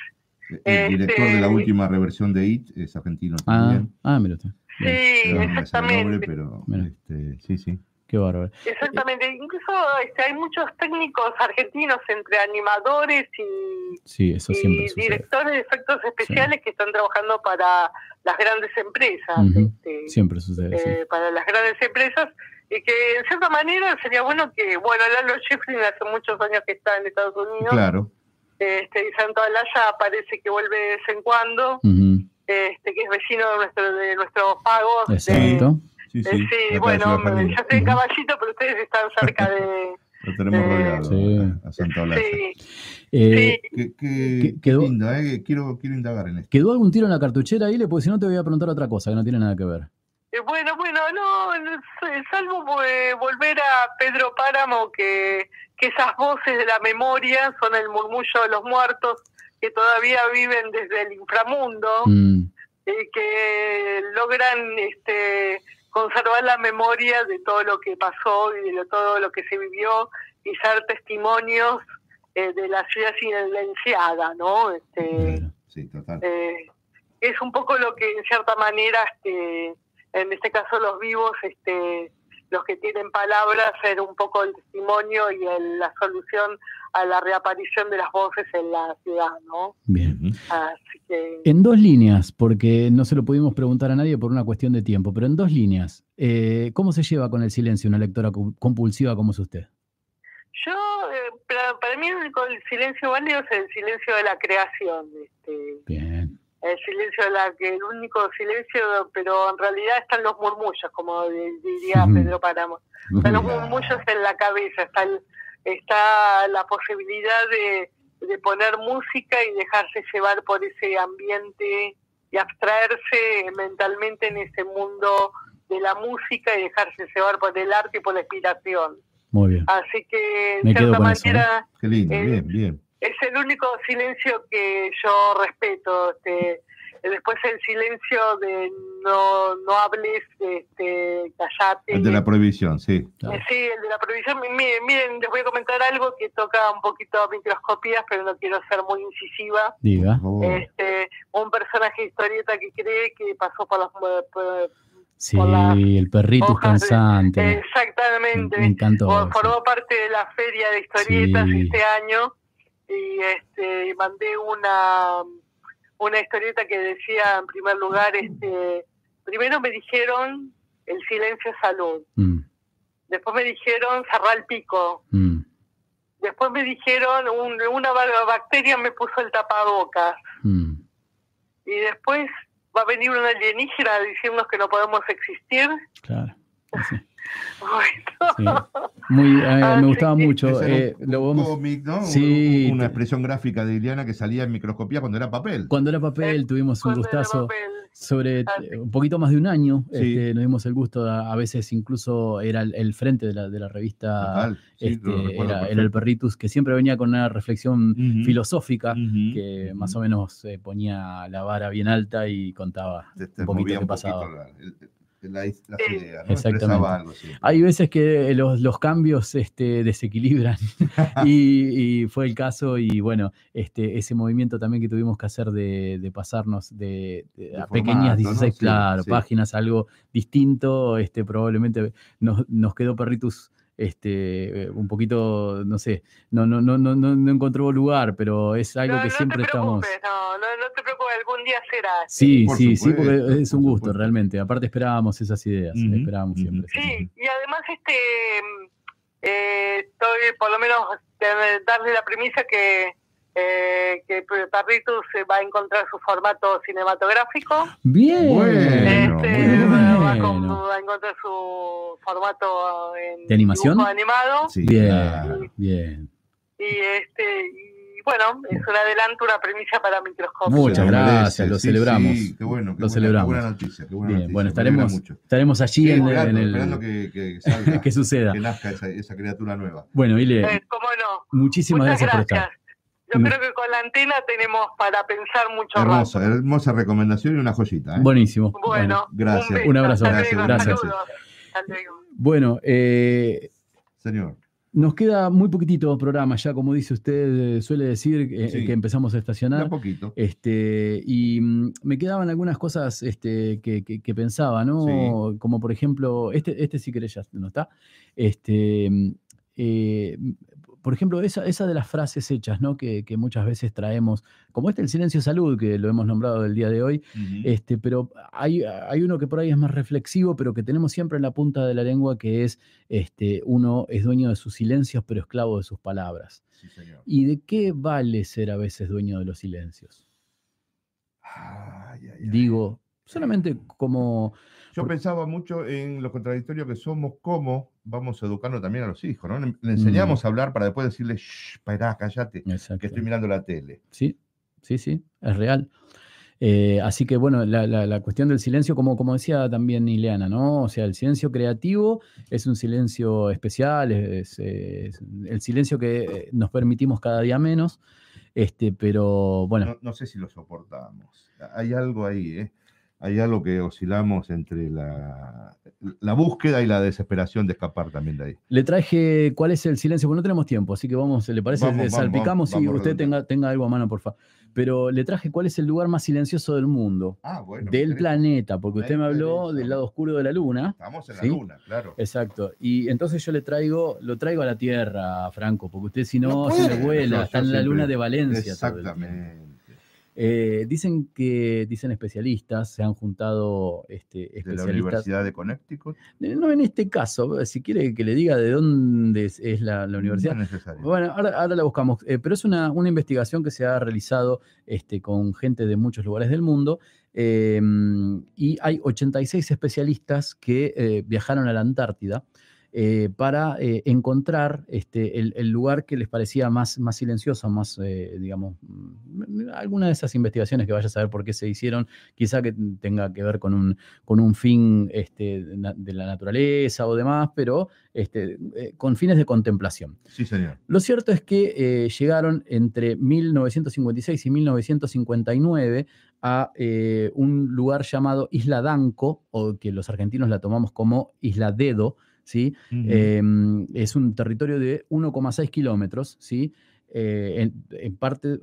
El director de la Este, última reversión de IT es argentino Ah, también. ah, mira. Sí, nombre, exactamente. pero este, sí, sí. Qué bárbaro. Exactamente, incluso este, hay muchos técnicos argentinos entre animadores y, Sí, eso siempre y sucede. directores de efectos especiales que están trabajando para las grandes empresas, este, Siempre sucede, sí. eh, para las grandes empresas, y que en cierta manera sería bueno que, bueno, Lalo Schifrin hace muchos años que está en Estados Unidos, Claro. este, y Santo Alaya parece que vuelve de vez en cuando, Ujú. Este, que es vecino de nuestro, de nuestro pago. de- Exacto. Sí, eh, sí. sí, bueno, yo estoy en caballito, pero ustedes están cerca de... Lo tenemos rodeado Sí. a Santa. Sí, Eh, Qué, qué- qué eh, quiero, quiero indagar en esto. ¿Quedó algún tiro en la cartuchera ahí? Porque si no te voy a preguntar otra cosa que no tiene nada que ver. Eh, Bueno, bueno, no, sé, salvo eh, volver a Pedro Páramo, que, que esas voces de la memoria son el murmullo de los muertos que todavía viven desde el inframundo Mm, y que logran este, conservar la memoria de todo lo que pasó y de todo lo que se vivió y ser testimonios eh, de la ciudad silenciada, ¿no? Este, Sí, total. eh, es un poco lo que en cierta manera este en este caso los vivos este los que tienen palabras ser un poco el testimonio y el- la solución a la reaparición de las voces en la ciudad no bien. así que En dos líneas, porque no se lo pudimos preguntar a nadie por una cuestión de tiempo, pero en dos líneas, eh, ¿cómo se lleva con el silencio una lectora co- compulsiva como es usted? yo eh, para, mí el único silencio válido es el silencio de la creación este Bien. el silencio de la que el único silencio pero en realidad están los murmullos como di- diría. Pedro Páramo están los murmullos en la cabeza está el- está la posibilidad de, de poner música y dejarse llevar por ese ambiente y abstraerse mentalmente en ese mundo de la música y dejarse llevar por el arte y por la inspiración Muy bien. así que quedo cierta eso, ¿eh? manera Qué lindo, eh, bien, bien. es el único silencio que yo respeto. Este, después el silencio de no, no hables, este, callate. El de la prohibición, sí. Eh, Sí, el de la prohibición. Mi- Miren, miren, les voy a comentar algo que toca un poquito a microscopías, pero no quiero ser muy incisiva. Diga. Este, un personaje de historieta que cree que pasó por las... por- Sí, el perrito de- cansante. Exactamente. Me encantó. Formó parte de la feria de historietas Sí. este año y este mandé una una historieta que decía en primer lugar este primero me dijeron el silencio es salud Mm, después me dijeron cerrar el pico mm. después me dijeron un- una ba- bacteria me puso el tapabocas Mm. y después va a venir una alienígena a decirnos que no podemos existir Claro. Bueno. Muy, eh, Ah, me gustaba sí. mucho. Eh, un, lo un vamos- cómic, ¿no? Un- Sí, Una expresión gráfica de Iliana que salía en microscopía cuando era papel. Cuando era papel tuvimos un gustazo sobre eh, un poquito más de un año. Sí. este, nos dimos el gusto, a, a veces incluso era el, el frente de la, de la revista, Total, sí, este, era, el Perritus, que siempre venía con una reflexión filosófica que más o menos eh, ponía la vara bien alta y contaba Te un poquito qué pasaba. poquito la- el, la, ¿no? Exactamente. Expresaba algo así. Hay veces que los, los cambios este, desequilibran y, y fue el caso y bueno, este, ese movimiento también que tuvimos que hacer de, de pasarnos de, de a pequeñas formato, ¿no? 16 Sí, claro, sí. páginas, algo distinto, este, probablemente nos, nos quedó Perritus este, un poquito, no sé, no, no, no, no, no no encontró lugar, pero es algo No, que no siempre te estamos... preocupes, no, no, no te preocupes, algún día será. Sí, Por sí, sí, porque es un gusto realmente. Aparte esperábamos esas ideas, esperábamos siempre. Sí, y además este eh, estoy por lo menos de darle la premisa que eh, que Parritus se va a encontrar su formato cinematográfico. Bien, Bueno, Este, bueno. va a encontrar su formato en ¿De animación? dibujo animado Sí, Bien, claro. bien. y este y bueno es un adelanto una premisa para microscopio Muchas gracias, lo sí, celebramos. sí, qué bueno, qué Lo buena- celebramos. Qué buena noticia, qué buena Bien, noticia, bueno, estaremos, estaremos allí Sí, en, esperando, en el... esperando que, que salga, que suceda. que nazca esa, esa criatura nueva. Bueno, Ile, Eh, cómo no muchísimas muchas gracias, por gracias estar. Yo creo que con la antena tenemos para pensar mucho Hermosa, rato hermosa recomendación y una joyita. ¿eh? Buenísimo. bueno gracias. un, beso, Un abrazo. hasta Gracias, luego, gracias. saludos. Hasta luego. Bueno, eh, Señor. nos queda muy poquitito programa ya, como dice usted, eh, suele decir eh, Sí. que empezamos a estacionar. a poquito. Este, y mm, me quedaban algunas cosas este, que, que- que pensaba, ¿no? Como por ejemplo, este, este sí querés ya, ¿no está? Este, mm, eh, por ejemplo, esa, esa de las frases hechas, ¿no? Que, que muchas veces traemos, como este el silencio salud, que lo hemos nombrado el día de hoy, este, pero hay, hay uno que por ahí es más reflexivo, pero que tenemos siempre en la punta de la lengua, que es, este, uno es dueño de sus silencios, pero esclavo de sus palabras. Sí, señor. ¿Y de qué vale ser a veces dueño de los silencios? Ay, ay, ay. Digo, solamente como... Yo por- pensaba mucho en lo contradictorio que somos, cómo vamos educando también a los hijos, ¿no? Le, le Mm. enseñamos a hablar para después decirle, shh, pará, cállate, que Exacto. estoy mirando la tele. Sí, sí, sí, es real. Eh, así que bueno, la, la- la cuestión del silencio, como, como decía también Ileana, ¿no? O sea, el silencio creativo es un silencio especial, es, es el silencio que eh, nos permitimos cada día menos, este, pero bueno, No, no sé si lo soportamos. Hay algo ahí, ¿eh? Hay algo que oscilamos entre la, la búsqueda y la desesperación de escapar también de ahí. le traje cuál es el silencio, porque no tenemos tiempo, así que vamos, ¿le parece? Vamos, Le vamos, salpicamos vamos, y usted tenga, tenga algo a mano, por favor. Pero le traje cuál es el lugar más silencioso del mundo, Ah, bueno. del me planeta, porque usted me Me habló del lado oscuro de la luna. Estamos en la ¿sí? luna, claro. Exacto. Y entonces yo le traigo, lo traigo a la Tierra, Franco, porque usted si no, No se le puede. vuela, está en la luna de Valencia. Exactamente. Eh, dicen que, dicen especialistas, se han juntado este, De la. Universidad de Connecticut. No en este caso, si quiere que le diga de dónde es, es la, la universidad. No es necesario. Bueno, ahora, ahora la buscamos, eh, pero es una, una investigación que se ha realizado este, con gente de muchos lugares del mundo eh, y hay 86 especialistas que viajaron a la Antártida eh, para eh, encontrar este, el, el lugar que les parecía más, más silencioso, más, eh, digamos, mm, alguna de esas investigaciones que vaya a saber por qué se hicieron, quizá que tenga que ver con un, con un fin este, de la naturaleza o demás, pero este, eh, con fines de contemplación. Sí, señor. Lo cierto es que llegaron entre 1956 y 1959 a un lugar llamado Isla Danco, o que los argentinos la tomamos como Isla Dedo, ¿sí? Eh, es un territorio de 1,6 kilómetros, ¿sí? Eh, en, en parte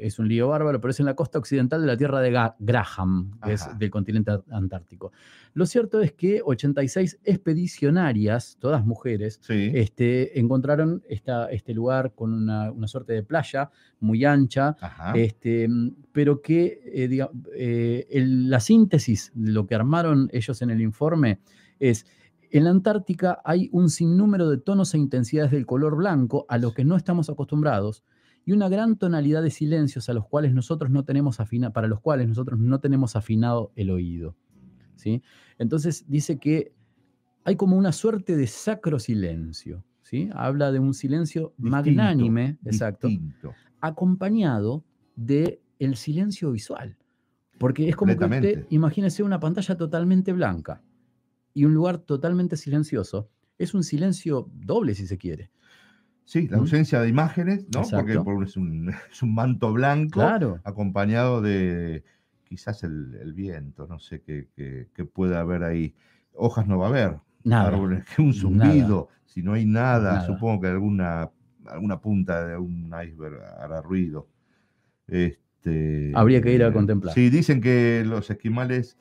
es un lío bárbaro, pero es en la costa occidental de la tierra de Ga- Graham, que es del continente antártico. Lo cierto es que 86 expedicionarias, todas mujeres, Sí. este, encontraron esta, este lugar con una, una suerte de playa muy ancha, Ajá. este, pero que eh, eh, el- la síntesis de lo que armaron ellos en el informe es, en la Antártica hay un sinnúmero de tonos e intensidades del color blanco a los que no estamos acostumbrados y una gran tonalidad de silencios a los cuales nosotros no tenemos afina, para los cuales nosotros no tenemos afinado el oído. ¿sí? Entonces dice que hay como una suerte de sacro silencio. ¿sí? Habla de un silencio Distinto, magnánime, exacto, distinto. acompañado de el silencio visual. Porque es como que usted, imagínese una pantalla totalmente blanca y un lugar totalmente silencioso. Es un silencio doble, si se quiere. Sí, la ¿Mm? ausencia de imágenes, ¿no? Porque Exacto. por- es, un, es un manto blanco Claro. acompañado de quizás el, el viento, no sé qué, qué- qué puede haber ahí. hojas no va a haber. Nada. Árboles, que un zumbido, Nada. si no hay nada, Nada. supongo que alguna, alguna punta de un iceberg hará ruido. Este, Habría que ir a eh, contemplar. Sí, dicen que los esquimales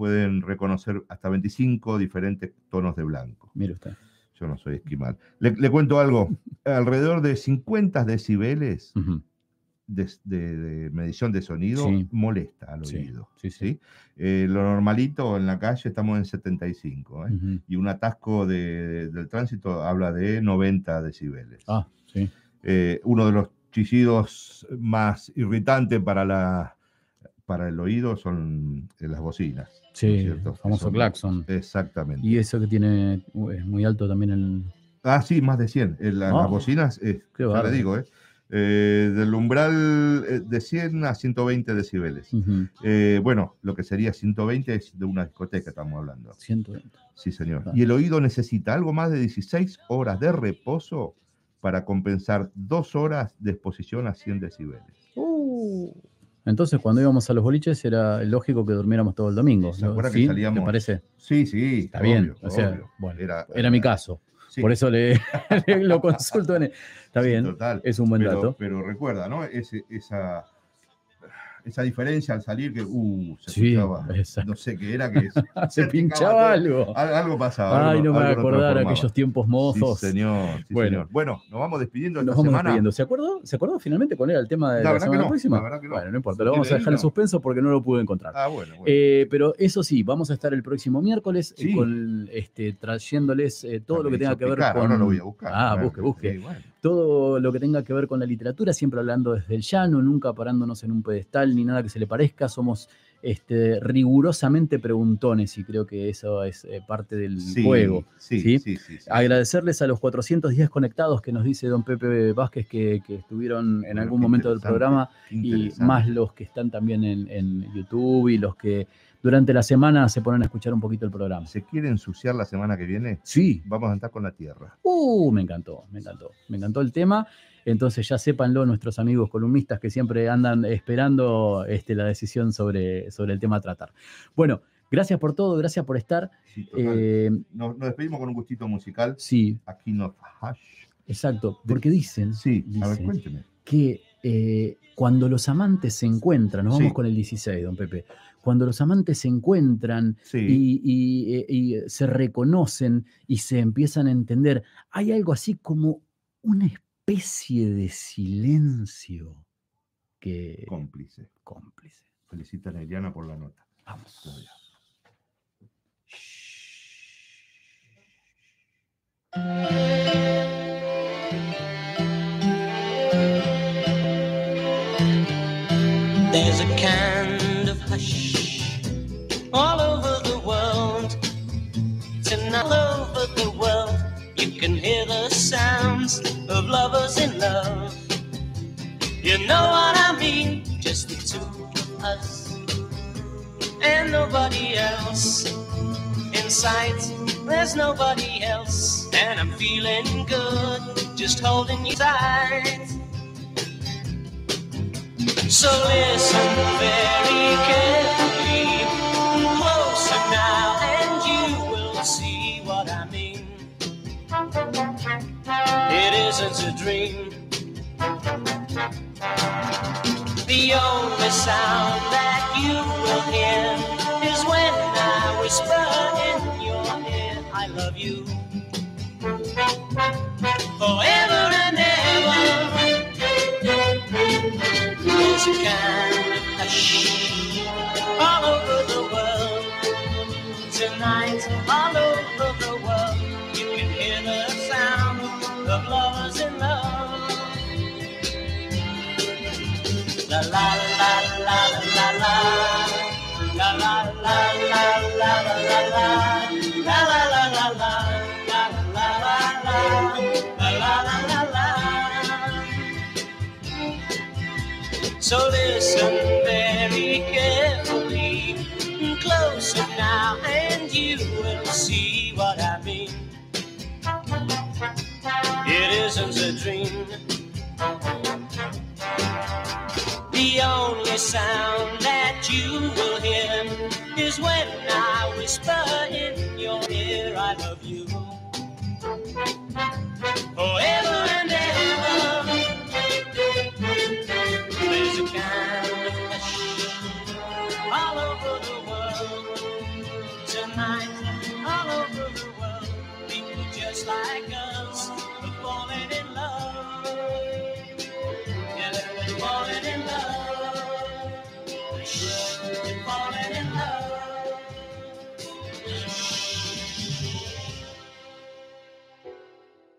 pueden reconocer hasta 25 diferentes tonos de blanco. Mire usted. Yo no soy esquimal. Le, le cuento algo. Alrededor de 50 decibeles de, de- de medición de sonido Sí. molesta al oído. sí, sí. Eh, lo normalito en la calle estamos en 75. ¿eh? Y un atasco de- del tránsito habla de 90 decibeles. Ah, sí. Eh, uno de los chillidos más irritantes para, la, para el oído son eh, las bocinas. ¿no es Sí, cierto? el famoso Son- claxon. Exactamente. Y eso que tiene uh, es muy alto también el. Ah, sí, más de 100. Eh, la- Ah, las bocinas, eh, qué ya le digo, eh, eh, del umbral eh, de 100 a 120 decibeles. Eh, bueno, lo que sería 120 es de una discoteca, estamos hablando. 120. Sí, señor. Y el oído necesita algo más de 16 horas de reposo para compensar dos horas de exposición a 100 decibeles. Entonces, cuando íbamos a los boliches, era lógico que durmiéramos todo el domingo. ¿Se acuerda que salíamos? ¿Te parece? Sí, sí. Está bien. obvio, O sea, obvio. bueno, Era- era, mi caso. Sí. Por eso le, le- lo consulto. En, está Sí, bien. total. Es un buen pero, dato. Pero recuerda, ¿no? Ese- esa, esa diferencia al salir que, uh, se Sí, no sé qué era, que Se pinchaba algo. Al- Algo pasaba. Ay, algo- no me voy a acordar aquellos tiempos mozos. Sí, señor. sí, Bueno. señor. Bueno, nos vamos despidiendo Nos esta vamos semana. despidiendo. ¿Se acordó? ¿Se acordó finalmente cuál era el tema de La la, semana no, próxima? la que no. Bueno, no importa, lo vamos a ¿Tiene dejar en suspenso porque no lo pude encontrar. Ah, bueno, bueno. Eh, pero eso sí, vamos a estar el próximo miércoles eh, con, este, trayéndoles eh, todo lo que tenga que ver picar, con. ahora lo voy a buscar. Ah, busque, busque. bueno. Todo lo que tenga que ver con la literatura, siempre hablando desde el llano, nunca parándonos en un pedestal ni nada que se le parezca. Somos este, rigurosamente preguntones y creo que eso es eh, parte del Sí, juego. sí, ¿sí? Agradecerles a los 410 conectados que nos dice don Pepe Vázquez que, que estuvieron en algún momento del programa y más los que están también en, en YouTube y los que durante la semana se ponen a escuchar un poquito el programa. ¿Se quiere ensuciar la semana que viene? Sí. Vamos a andar con la tierra. Uh, me encantó, me encantó. Me encantó el tema. Entonces ya sépanlo nuestros amigos columnistas que siempre andan esperando este, la decisión sobre, sobre el tema a tratar. Bueno, gracias por todo, gracias por estar. Sí. Eh, Nos, nos despedimos con un gustito musical. sí, Aquí no hash. exacto, porque dicen, Sí, a ver, cuénteme. que eh, cuando los amantes se encuentran, nos vamos Sí. con el 16, don Pepe, cuando los amantes se encuentran Sí. y, y- eh, y se reconocen y se empiezan a entender, hay algo así como una especie de silencio que... Cómplice. Cómplice. Felicitan a Eliana por la nota. Vamos. There's a kind of hush all over the world. Tonight, all over the world, you can hear the sounds of lovers in love. You know what I mean? Just the two of us and nobody else. In sight, there's nobody else, and I'm feeling good just holding you tight. So listen very carefully, Isn't a dream. The only sound that you will hear is when I whisper in your ear, I love you. Forever and ever. There's a kind of hush all over the world. Tonight, all over the world, So listen very carefully, closer now, and you will see what I mean. It isn't a dream. The only sound that you will hear is when I whisper in your ear, I love you. Forever and ever, there's a kind of hush all over the world. Tonight, all over the world, people just like us.